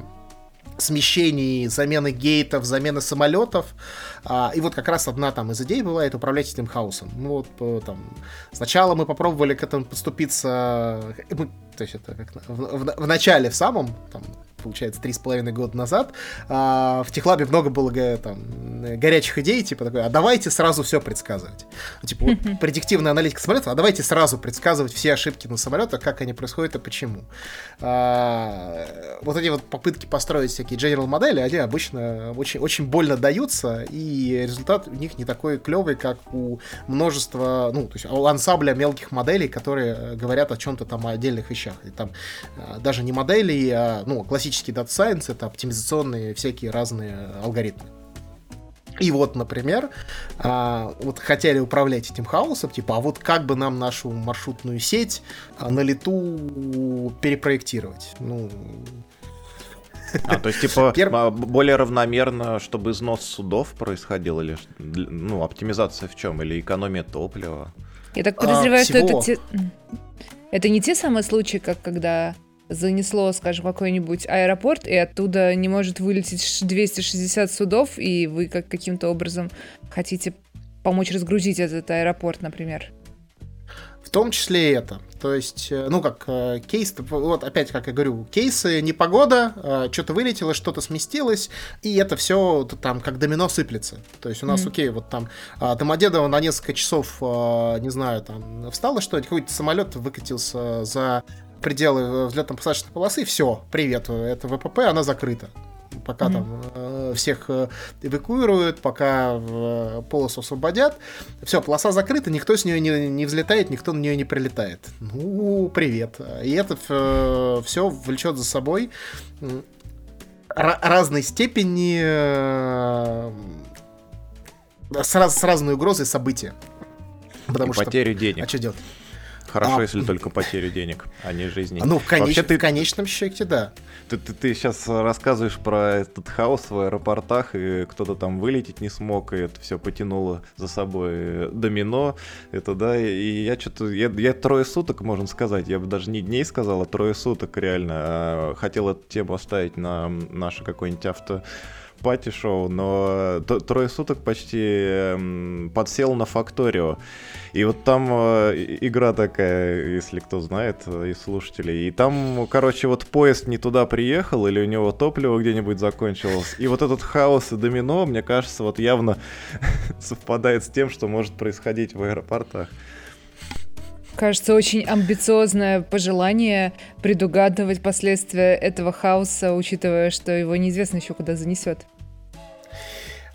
смещений, замены гейтов, замены самолетов. А, и вот как раз одна там из идей была это управлять этим хаосом. Ну вот там сначала мы попробовали к этому подступиться, мы, то есть это как в, в, в начале в самом там получается, три с половиной года назад, а, в Техлабе много было там, горячих идей, типа такой, а давайте сразу все предсказывать. Ну, типа, вот предиктивная аналитика самолета, а давайте сразу предсказывать все ошибки на самолетах, как они происходят и почему. А, вот эти вот попытки построить всякие general модели, они обычно очень, очень больно даются, и результат у них не такой клевый, как у множества, ну, то есть у ансамбля мелких моделей, которые говорят о чем-то там о отдельных вещах. И там а, даже не модели, а, ну, классические классический Data Science — это оптимизационные всякие разные алгоритмы. И вот, например, а, вот хотели управлять этим хаосом, типа, а вот как бы нам нашу маршрутную сеть а, на лету перепроектировать? Ну, а, то есть, типа, Пер... более равномерно, чтобы износ судов происходил, или ну, оптимизация в чем? Или экономия топлива? Я так подозреваю, а, что это те... Это не те самые случаи, как когда занесло, скажем, какой-нибудь аэропорт, и оттуда не может вылететь 260 судов, и вы как каким-то образом хотите помочь разгрузить этот аэропорт, например. В том числе и это. То есть, э, ну как, э, кейс, вот опять, как я говорю, кейсы, непогода, э, что-то вылетело, что-то сместилось, и это все там как домино сыплется. То есть у нас, mm-hmm. окей, вот там Домодедово на несколько часов, не знаю, там встало что-то, какой-то самолет выкатился за пределы взлетно-посадочной полосы, все, привет, это ВПП, она закрыта пока mm-hmm. там э, всех э, эвакуируют, пока э, полосу освободят. Все, полоса закрыта, никто с нее не, не взлетает, никто на нее не прилетает. Ну, привет. И это э, все влечет за собой э, разной степени э, с, раз, с разной угрозой события. Потому И что... Потерю денег. А что делать? Хорошо, а... если только потерю денег, а не жизни. Ну, в, конеч... Вообще, ты... в конечном счете, да. Ты, ты, ты сейчас рассказываешь про этот хаос в аэропортах, и кто-то там вылететь не смог, и это все потянуло за собой домино. Это да, и я что-то. Я, я трое суток, можно сказать. Я бы даже не дней сказал, а трое суток реально. А, хотел эту тему оставить на наше какое-нибудь авто пати-шоу, но трое суток почти подсел на Факторио. И вот там э, игра такая, если кто знает э, из слушателей. И там, короче, вот поезд не туда приехал, или у него топливо где-нибудь закончилось. И вот этот хаос и домино, мне кажется, вот явно [laughs] совпадает с тем, что может происходить в аэропортах. Кажется, очень амбициозное пожелание предугадывать последствия этого хаоса, учитывая, что его неизвестно еще куда занесет.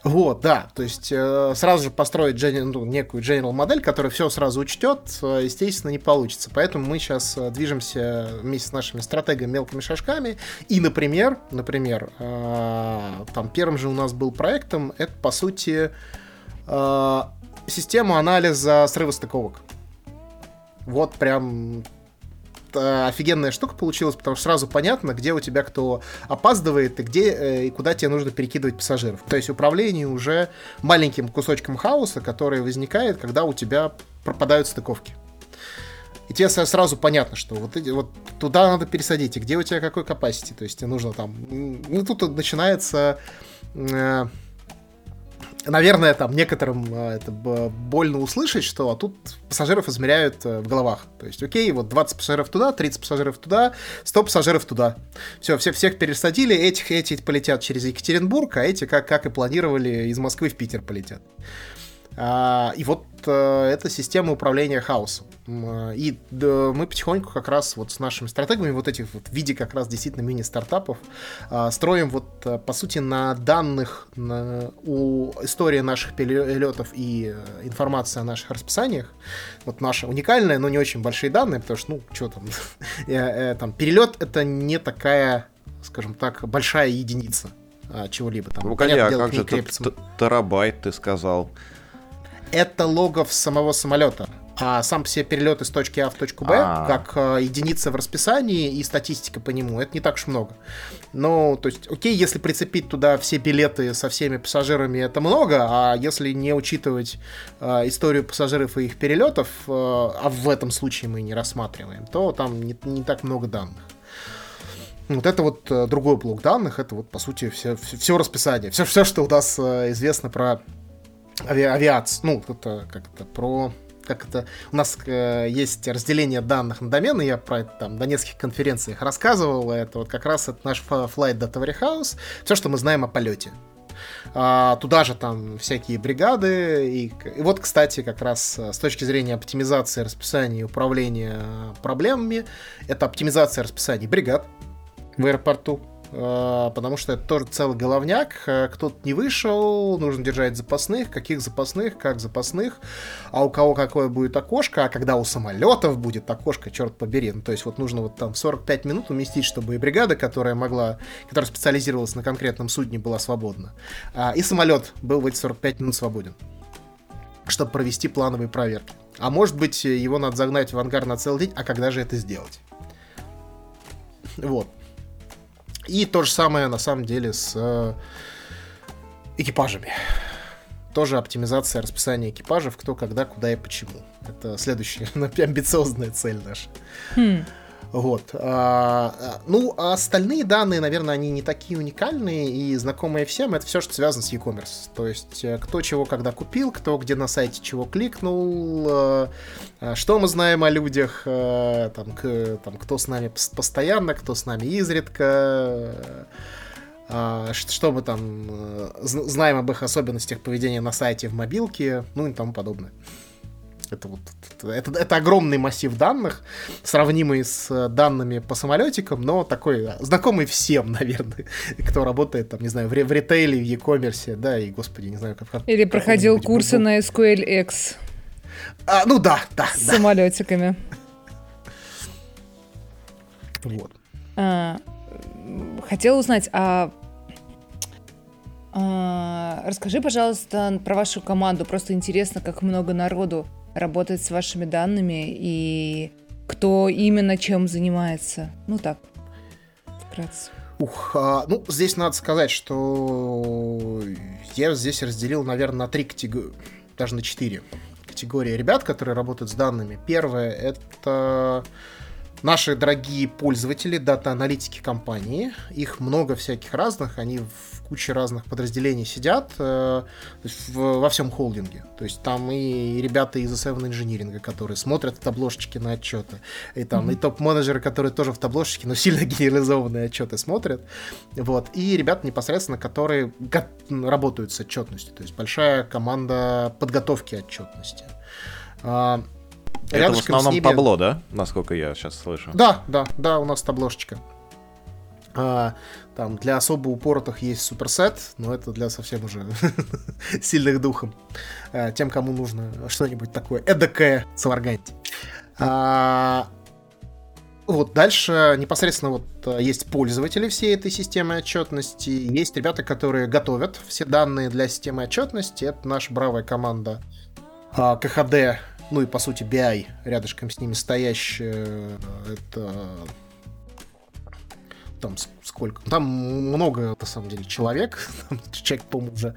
Вот, да, то есть э, сразу же построить gen- ну, некую general модель, которая все сразу учтет, э, естественно, не получится. Поэтому мы сейчас э, движемся вместе с нашими стратегами мелкими шажками. И, например, например, э, там первым же у нас был проектом, это, по сути, э, система анализа срыва стыковок. Вот прям Э, офигенная штука получилась, потому что сразу понятно, где у тебя кто опаздывает и где э, и куда тебе нужно перекидывать пассажиров. То есть управление уже маленьким кусочком хаоса, который возникает, когда у тебя пропадают стыковки. И тебе сразу понятно, что вот, вот туда надо пересадить, и где у тебя какой capacity, то есть тебе нужно там... Ну, тут начинается... Э, наверное, там некоторым э, это больно услышать, что а тут пассажиров измеряют э, в головах. То есть, окей, вот 20 пассажиров туда, 30 пассажиров туда, 100 пассажиров туда. Все, все всех пересадили, этих эти полетят через Екатеринбург, а эти, как, как и планировали, из Москвы в Питер полетят. А, и вот а, это система управления хаосом. А, и мы потихоньку как раз вот с нашими стратегами вот этих вот в виде как раз действительно мини-стартапов а, строим вот а, по сути на данных на, у истории наших перелетов и а, информации о наших расписаниях. Вот наша уникальная, но не очень большие данные, потому что, ну, что там, [laughs] э, там перелет это не такая, скажем так, большая единица чего-либо там. Ну, конечно, а как же терабайт ты сказал? Это логов самого самолета. А сам все перелет из точки А в точку Б, А-а-а. как э, единица в расписании и статистика по нему, это не так уж много. Ну, то есть, окей, если прицепить туда все билеты со всеми пассажирами, это много, а если не учитывать э, историю пассажиров и их перелетов, э, а в этом случае мы не рассматриваем, то там не, не так много данных. Вот это вот э, другой блок данных, это вот, по сути, все, все, все расписание, все, все, что у нас э, известно про ави авиацию, ну, это как это, про как это, у нас э, есть разделение данных на домены, я про это там на нескольких конференциях рассказывал, это вот как раз это наш Flight Data Warehouse, все, что мы знаем о полете. А, туда же там всякие бригады, и, и вот, кстати, как раз э, с точки зрения оптимизации расписания и управления проблемами, это оптимизация расписаний бригад в аэропорту, потому что это тоже целый головняк. Э, кто-то не вышел, нужно держать запасных, каких запасных, как запасных, а у кого какое будет окошко, а когда у самолетов будет окошко, черт побери. Ну, то есть вот нужно вот там 45 минут уместить, чтобы и бригада, которая могла, которая специализировалась на конкретном судне, была свободна, а, и самолет был в эти 45 минут свободен, чтобы провести плановые проверки. А может быть, его надо загнать в ангар на целый день, а когда же это сделать? Вот. И то же самое, на самом деле, с э, экипажами. Тоже оптимизация расписания экипажев, кто, когда, куда и почему. Это следующая [laughs] амбициозная цель наша. Хм. Вот. А, а, ну, а остальные данные, наверное, они не такие уникальные и знакомые всем. Это все, что связано с e-commerce. То есть, э, кто чего когда купил, кто где на сайте чего кликнул, э, а, что мы знаем о людях, э, там, к, там, кто с нами постоянно, кто с нами изредка, что мы там знаем об их особенностях поведения на сайте в мобилке, ну и тому подобное. Это, вот, это, это огромный массив данных, сравнимый с э, данными по самолетикам, но такой э, знакомый всем, [laughs] наверное, кто работает, там, не знаю, в, в ритейле, в e-commerce, да, и, господи, не знаю, как... Или проходил курсы на SQLX. А, ну да, да. С да. самолетиками. Вот. А, хотела узнать, а а, расскажи, пожалуйста, про вашу команду. Просто интересно, как много народу работает с вашими данными и кто именно чем занимается. Ну так, вкратце. Ух, а, ну, здесь надо сказать, что я здесь разделил, наверное, на три категории, даже на четыре категории ребят, которые работают с данными. Первое — это наши дорогие пользователи, дата-аналитики компании. Их много всяких разных, они в куча разных подразделений сидят э, в, во всем холдинге. То есть там и, ребята из S7 Engineering, которые смотрят таблошечки на отчеты, и там mm-hmm. и топ-менеджеры, которые тоже в таблошечке, но сильно [laughs] генерализованные отчеты смотрят. Вот. И ребята непосредственно, которые работают с отчетностью. То есть большая команда подготовки отчетности. А, это в основном ними... табло, да? Насколько я сейчас слышу. Да, да, да, у нас таблошечка. А, там для особо упоротых есть суперсет, но это для совсем уже [laughs] сильных духом. А, тем, кому нужно что-нибудь такое эдакое сварганить. А, вот дальше непосредственно вот а, есть пользователи всей этой системы отчетности, есть ребята, которые готовят все данные для системы отчетности. Это наша бравая команда а, КХД, ну и по сути BI рядышком с ними стоящая. Это там сколько, там много, на самом деле, человек, [laughs] человек, по-моему, уже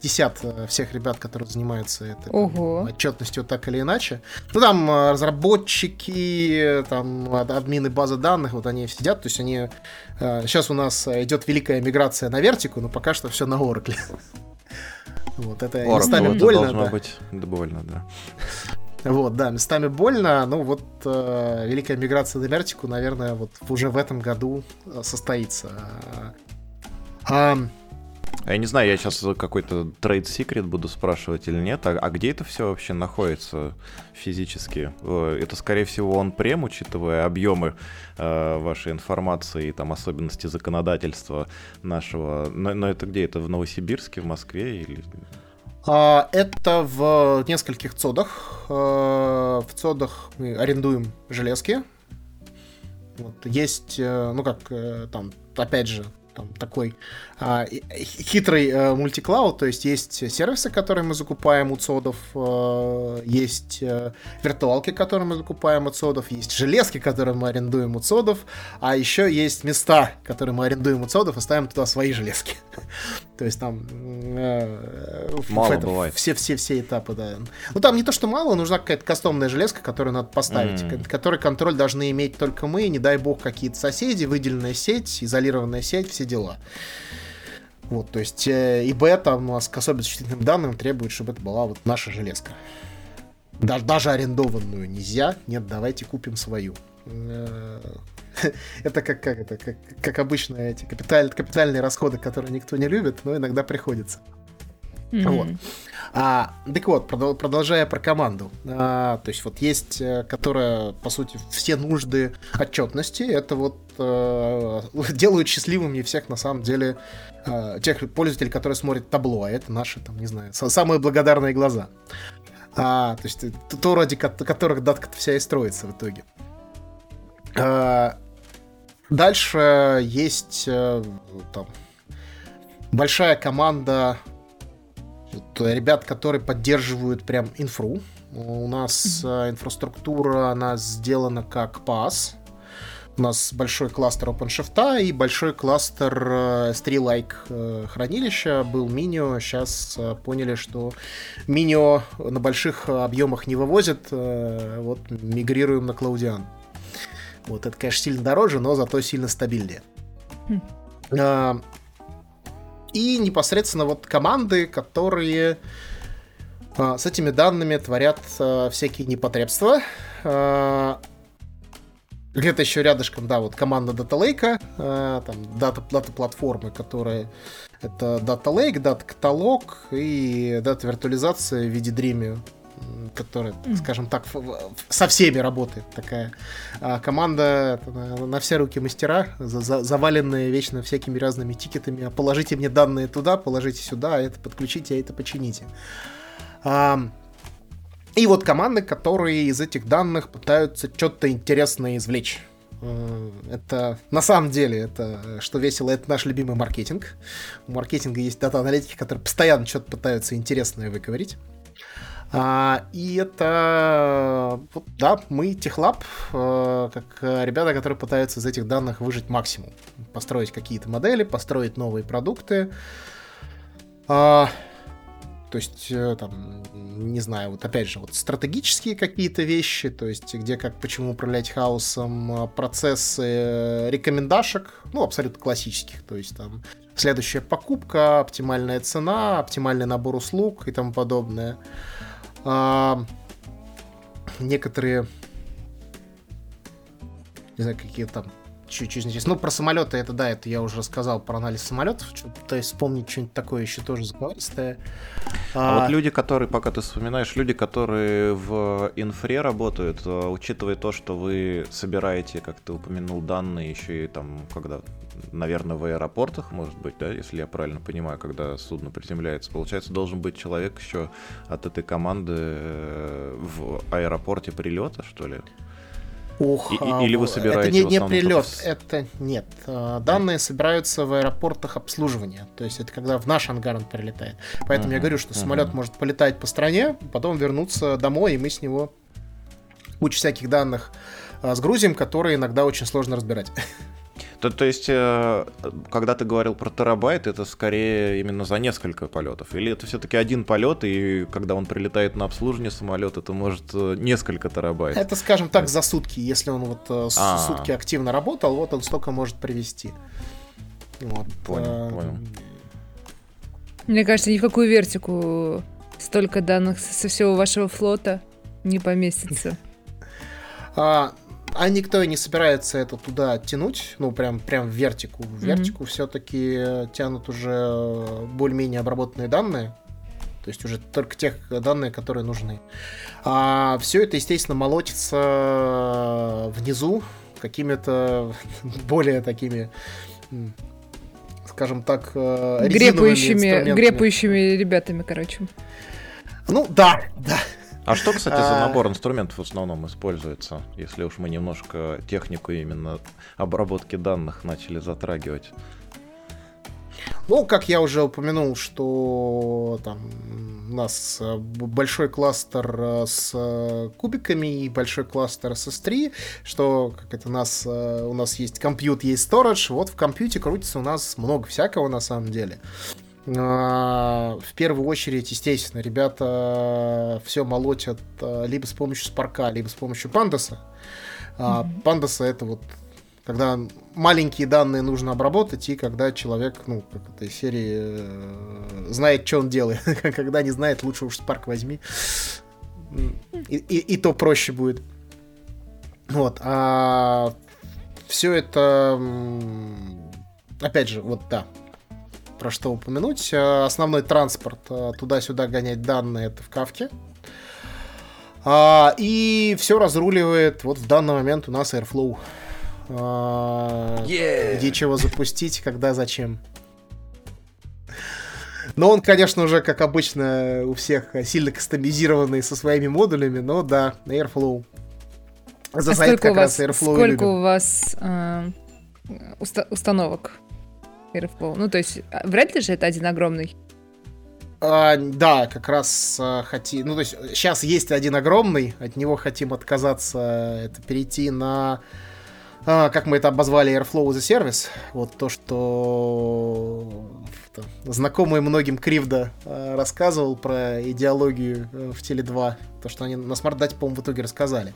50 э, всех ребят, которые занимаются этой там, отчетностью так или иначе. Ну, там э, разработчики, там админы базы данных, вот они сидят, то есть они... Сейчас э, у нас идет великая миграция на вертику, но пока что все на Oracle. Вот это Oracle, местами больно. Должно да. быть больно, да. Вот, да, местами больно. Ну, вот э, великая миграция на Мертику, наверное, вот уже в этом году э, состоится. А, я не знаю, я сейчас какой-то трейд секрет буду спрашивать или нет. А, а где это все вообще находится физически? Э, это, скорее всего, он прем, учитывая объемы э, вашей информации и там особенности законодательства нашего. Но, но это где? Это в Новосибирске, в Москве или а, это в нескольких цодах. А, в цодах мы арендуем железки. Вот, есть, э, ну как, э, там, опять же, там такой хитрый а, мультиклауд, то есть есть сервисы, которые мы закупаем у цодов, а, есть а, виртуалки, которые мы закупаем у цодов, есть железки, которые мы арендуем у цодов, а еще есть места, которые мы арендуем у цодов и ставим туда свои железки. [laughs] то есть там э, мало это, бывает. Все, все, все этапы, да. Ну там не то, что мало, нужна какая-то кастомная железка, которую надо поставить, mm. который контроль должны иметь только мы, не дай бог какие-то соседи, выделенная сеть, изолированная сеть, все дела. Вот, то есть э, ИБ там у нас к особенно чувствительным данным требует, чтобы это была вот наша железка. Даже, даже арендованную нельзя. Нет, давайте купим свою. Э, [laughs] это как, как, это, как, как обычно эти капиталь, капитальные расходы, которые никто не любит, но иногда приходится. Mm-hmm. Вот. А, так вот, продолжая про команду. А, то есть вот есть, э, которая, по сути, все нужды отчетности. Это вот э, [laughs] делают счастливыми всех, на самом деле, э, тех пользователей, которые смотрят табло, а это наши, там, не знаю, самые благодарные глаза. А, то есть то, ради которых датка вся и строится в итоге. А, дальше есть там, большая команда ребят, которые поддерживают прям инфру. У нас инфраструктура, она сделана как PaaS. У нас большой кластер OpenShift и большой кластер S3-like э, э, хранилища был Minio. Сейчас поняли, что Minio на больших объемах не вывозят. Вот мигрируем на Cloudian. Вот это, конечно, сильно дороже, но зато сильно стабильнее. Mm. И непосредственно вот команды, которые с этими данными творят всякие непотребства. Где-то еще рядышком, да, вот команда Data Lake, там дата, дата платформы, которые это Data Lake, Data каталог и дата виртуализация в виде Dremio которая, скажем так, со всеми работает такая а команда на, на все руки мастера, за, за, заваленные вечно всякими разными тикетами. А положите мне данные туда, положите сюда, а это подключите, а это почините. А, и вот команды, которые из этих данных пытаются что-то интересное извлечь. Э, это на самом деле, это что весело, это наш любимый маркетинг. У маркетинга есть дата-аналитики, которые постоянно что-то пытаются интересное выговорить. А, и это, вот, да, мы Техлаб, э, как ребята, которые пытаются из этих данных выжить максимум. Построить какие-то модели, построить новые продукты. А, то есть, э, там, не знаю, вот опять же, вот стратегические какие-то вещи, то есть, где как, почему управлять хаосом, процессы рекомендашек, ну, абсолютно классических, то есть, там, следующая покупка, оптимальная цена, оптимальный набор услуг и тому подобное. А, некоторые, не знаю, какие там чуть-чуть здесь. Ну, про самолеты, это да, это я уже рассказал про анализ самолетов. То есть вспомнить что-нибудь такое еще тоже заговористое. А, а вот люди, которые, пока ты вспоминаешь, люди, которые в инфре работают, а, учитывая то, что вы собираете, как ты упомянул, данные еще и там, когда наверное, в аэропортах, может быть, да, если я правильно понимаю, когда судно приземляется. Получается, должен быть человек еще от этой команды э, в аэропорте прилета, что ли? Ох, и, а, или вы собираете это не, не прилет, в... это нет. А, данные собираются в аэропортах обслуживания. То есть это когда в наш ангар он прилетает. Поэтому uh-huh, я говорю, что uh-huh. самолет может полетать по стране, потом вернуться домой, и мы с него кучу всяких данных а, сгрузим, которые иногда очень сложно разбирать. [laughs] То, то есть, э, когда ты говорил про терабайт, это скорее именно за несколько полетов? Или это все-таки один полет, и когда он прилетает на обслуживание самолета, это может э, несколько терабайт? Это, скажем так, за сутки. Если он вот А-а-а. сутки активно работал, вот он столько может привести. Вот. Понял, понял. Мне кажется, ни в какую вертику столько данных со всего вашего флота не поместится. А, а никто и не собирается это туда тянуть, ну, прям, прям в вертику. В вертику mm-hmm. все-таки тянут уже более-менее обработанные данные. То есть уже только тех данные, которые нужны. А все это, естественно, молотится внизу какими-то [laughs] более такими скажем так, э, грепающими, грепающими ребятами, короче. Ну да, да. А что, кстати, за а. набор инструментов в основном используется, если уж мы немножко технику именно обработки данных начали затрагивать? Ну, как я уже упомянул, что там у нас э, большой кластер э, с э, кубиками и большой кластер с S3, что как это у нас, у нас есть компьют, есть storage, вот в компьюте крутится у нас много всякого на самом деле. А, в первую очередь, естественно, ребята все молотят а, либо с помощью спарка, либо с помощью пандаса. Mm-hmm. Пандаса это вот когда маленькие данные нужно обработать, и когда человек, ну, как этой серии, э, знает, что он делает. [laughs] когда не знает, лучше уж спарк возьми. И, и, и то проще будет. Вот. А все это, опять же, вот да, про что упомянуть. Э, основной транспорт э, туда-сюда гонять данные это в Кавке. А, и все разруливает вот в данный момент у нас Airflow. yeah. где чего запустить, когда, зачем. Но он, конечно, уже, как обычно, у всех сильно кастомизированный со своими модулями, но да, Airflow. За а сайт как раз вас, Airflow Сколько у вас э, уста- установок Airflow? Ну, то есть, а, вряд ли же это один огромный? А, да, как раз а, хотим. Ну, то есть, сейчас есть один огромный, от него хотим отказаться, это перейти на а, как мы это обозвали, Airflow as a Service. Вот то, что знакомый многим Кривда а, рассказывал про идеологию э, в Теле2. То, что они на смарт-дате, по-моему, в итоге рассказали.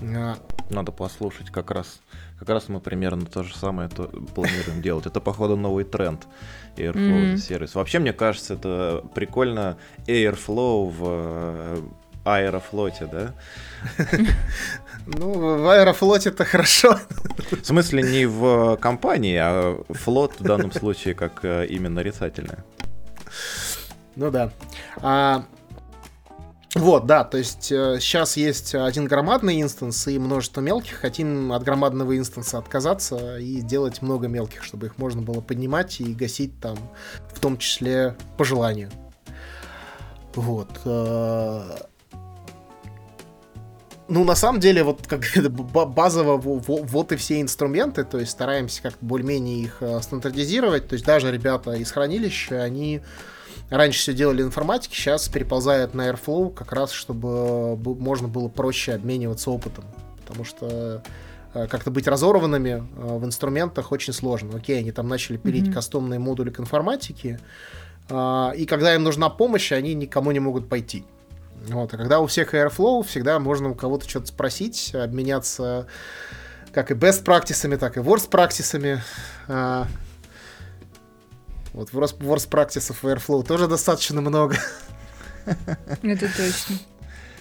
Надо послушать как раз. Как раз мы примерно то же самое то планируем делать. Это, походу, новый тренд Airflow mm-hmm. сервис. Вообще, мне кажется, это прикольно Airflow в э, аэрофлоте, да? [laughs] Ну, в аэрофлоте это хорошо. В смысле, не в компании, а флот в данном случае как э, именно нарицательное. Ну да. А, вот, да, то есть сейчас э, есть один громадный инстанс и множество мелких. Хотим от громадного инстанса отказаться и делать много мелких, чтобы их можно было поднимать и гасить там, в том числе по желанию. Вот. Э, ну, на самом деле, вот как базово вот и все инструменты, то есть стараемся как более-менее их э, стандартизировать, то есть даже ребята из хранилища, они раньше все делали информатики, сейчас переползают на Airflow, как раз чтобы можно было проще обмениваться опытом, потому что э, как-то быть разорванными э, в инструментах очень сложно. Окей, они там начали пилить mm-hmm. кастомные модули к информатике, и когда им нужна помощь, они никому не могут пойти. Вот, а когда у всех Airflow, всегда можно у кого-то что-то спросить, обменяться как и best практисами, так и worst практисами. Вот worst, worst практисов в Airflow тоже достаточно много. Это точно.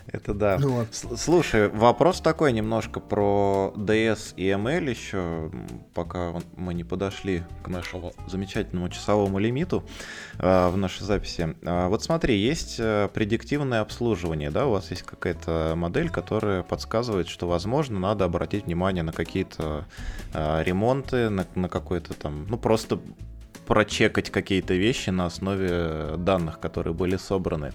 Это да. Ну, вот. Слушай, вопрос такой немножко про DS и ML еще, пока мы не подошли к нашему замечательному часовому лимиту э, в нашей записи. Э, вот смотри, есть э, предиктивное обслуживание, да, у вас есть какая-то модель, которая подсказывает, что, возможно, надо обратить внимание на какие-то э, ремонты, на, на какой-то там, ну, просто прочекать какие-то вещи на основе данных, которые были собраны.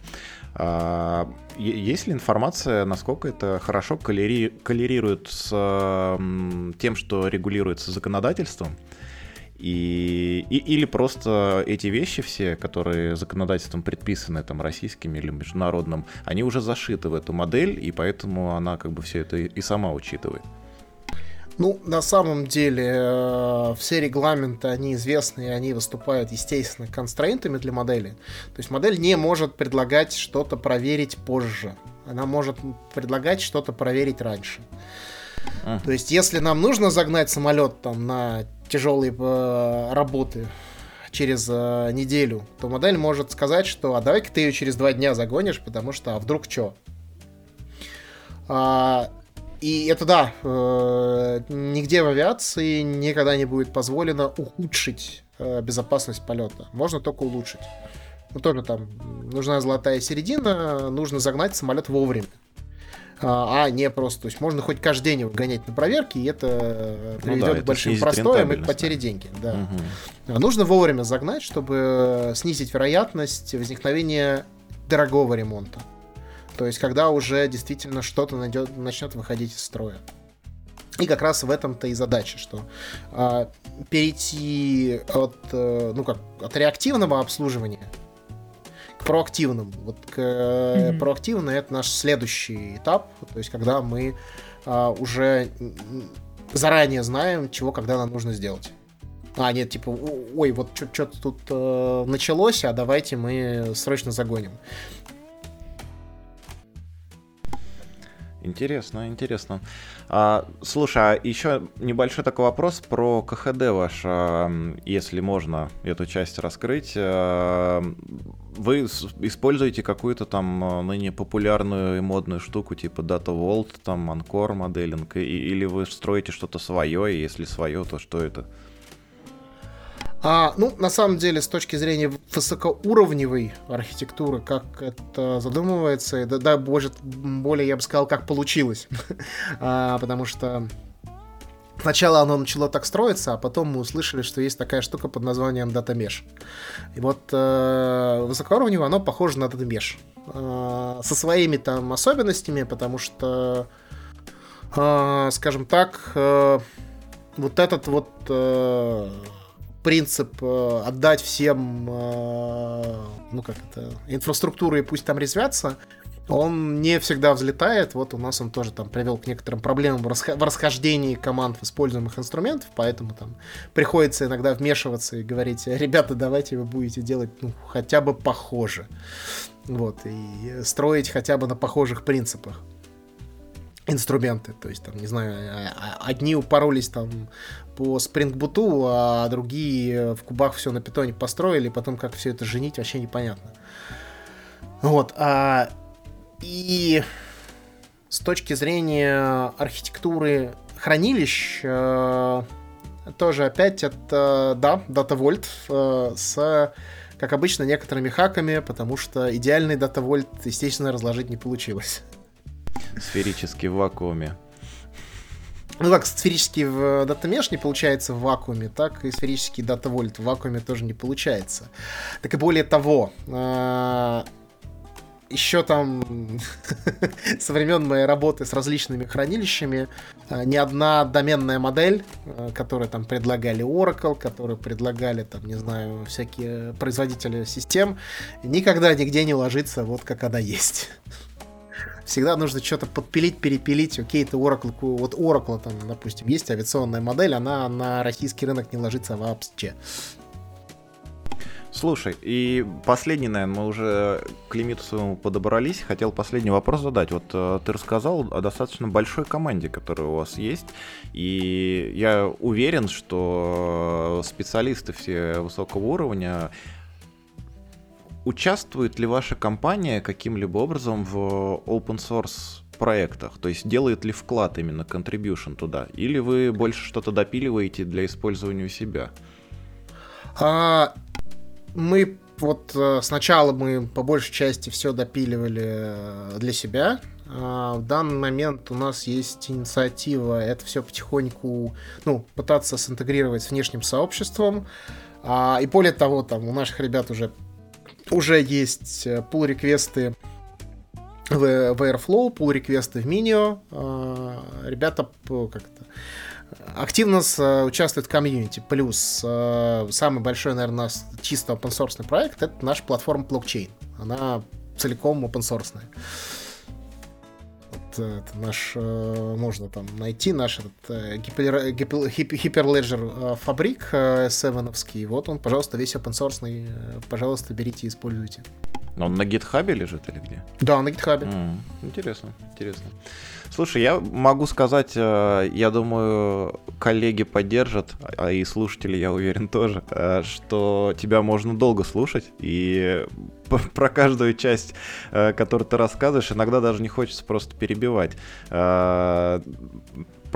А, есть ли информация, насколько это хорошо коллери... коллерирует с тем, что регулируется законодательством? И, и, или просто эти вещи все, которые законодательством предписаны, там, российским или международным, они уже зашиты в эту модель, и поэтому она как бы все это и сама учитывает. Ну, на самом деле, э, все регламенты, они известны, и они выступают, естественно, констрейнтами для модели. То есть модель не может предлагать что-то проверить позже. Она может предлагать что-то проверить раньше. А. То есть, если нам нужно загнать самолет там на тяжелые э, работы через э, неделю, то модель может сказать, что а давай-ка ты ее через два дня загонишь, потому что а вдруг что? А, и это да, э, нигде в авиации никогда не будет позволено ухудшить э, безопасность полета. Можно только улучшить. Ну, тоже там нужна золотая середина, нужно загнать самолет вовремя. А, а не просто, то есть можно хоть каждый день его гонять на проверки, и это э, приведет ну да, к большим простоям и к потере деньги. Да. Угу. Нужно вовремя загнать, чтобы снизить вероятность возникновения дорогого ремонта. То есть, когда уже действительно что-то найдет, начнет выходить из строя. И как раз в этом-то и задача, что э, перейти от, э, ну как, от реактивного обслуживания к проактивному. Вот к mm-hmm. проактивному это наш следующий этап, то есть когда мы э, уже заранее знаем, чего когда нам нужно сделать. А, нет, типа, ой, вот что-то тут э, началось, а давайте мы срочно загоним. Интересно, интересно. А, слушай, а еще небольшой такой вопрос про КХД ваш, а, если можно эту часть раскрыть. А, вы используете какую-то там а, ныне популярную и модную штуку типа Data Vault, там Анкор моделинг, или вы строите что-то свое, и если свое, то что это? А, ну, на самом деле, с точки зрения высокоуровневой архитектуры, как это задумывается, да, да может, более, я бы сказал, как получилось. [laughs] а, потому что Сначала оно начало так строиться, а потом мы услышали, что есть такая штука под названием Data Mesh. И вот э, высокоуровневое оно похоже на Data Mesh. Э, со своими там особенностями, потому что, э, скажем так, э, вот этот вот э, принцип э, отдать всем, э, ну как это, инфраструктуры, пусть там резвятся, он не всегда взлетает. Вот у нас он тоже там привел к некоторым проблемам в, расх... в расхождении команд в используемых инструментов, поэтому там приходится иногда вмешиваться и говорить, ребята, давайте вы будете делать ну, хотя бы похоже. Вот, и строить хотя бы на похожих принципах инструменты. То есть, там, не знаю, а, а, одни упоролись там по Boot, а другие в кубах все на питоне построили, потом как все это женить, вообще непонятно. Вот. А и с точки зрения архитектуры хранилищ, э, тоже опять это, да, датавольт э, с, как обычно, некоторыми хаками, потому что идеальный датавольт, естественно, разложить не получилось. Сферически в вакууме. Ну как сферический в датамеш не получается в вакууме, так и сферический датавольт в вакууме тоже не получается. Так и более того, э, еще там [laughs] со времен моей работы с различными хранилищами а, ни одна доменная модель, а, которую там предлагали Oracle, которую предлагали там, не знаю, всякие производители систем, никогда нигде не ложится вот как она есть. Всегда нужно что-то подпилить, перепилить. Окей, это Oracle, вот Oracle там, допустим, есть авиационная модель, она на российский рынок не ложится вообще. Слушай, и последний, наверное, мы уже к лимиту своему подобрались. Хотел последний вопрос задать. Вот э, ты рассказал о достаточно большой команде, которая у вас есть. И я уверен, что специалисты все высокого уровня Участвует ли ваша компания каким-либо образом в open source проектах? То есть делает ли вклад именно contribution туда? Или вы больше что-то допиливаете для использования у себя? А, мы вот э, сначала мы по большей части все допиливали э, для себя. А в данный момент у нас есть инициатива это все потихоньку, ну, пытаться синтегрировать с внешним сообществом. А, и более того, там у наших ребят уже, уже есть пул э, реквесты в, в Airflow, пул реквесты в Minio. А, ребята как то активно с, участвует в комьюнити. Плюс э, самый большой, наверное, нас чисто open source проект это наша платформа блокчейн. Она целиком open source. Вот, э, это наш, э, можно там найти наш этот гипер, гипер, Hyperledger фабрик севеновский. Вот он, пожалуйста, весь open source. Пожалуйста, берите и используйте. Но он на гитхабе лежит или где? Да, на гитхабе. Mm, интересно, интересно. Слушай, я могу сказать, э, я думаю, коллеги поддержат, а и слушатели, я уверен, тоже, э, что тебя можно долго слушать, и [laughs] про каждую часть, э, которую ты рассказываешь, иногда даже не хочется просто перебивать.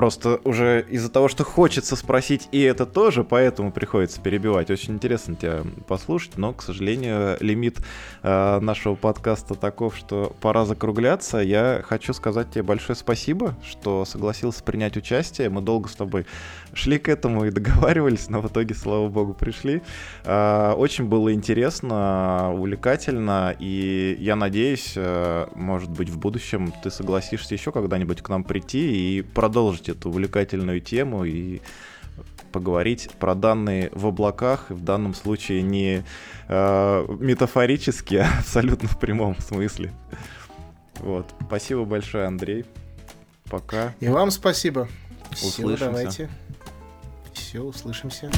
Просто уже из-за того, что хочется спросить и это тоже, поэтому приходится перебивать. Очень интересно тебя послушать, но, к сожалению, лимит э, нашего подкаста таков, что пора закругляться. Я хочу сказать тебе большое спасибо, что согласился принять участие. Мы долго с тобой шли к этому и договаривались, но в итоге, слава богу, пришли. Э, очень было интересно, увлекательно, и я надеюсь, э, может быть, в будущем ты согласишься еще когда-нибудь к нам прийти и продолжить эту увлекательную тему и поговорить про данные в облаках, в данном случае не э, метафорически, а абсолютно в прямом смысле. Вот. Спасибо большое, Андрей. Пока. И вам спасибо. Услышимся. Все, давайте все, услышимся.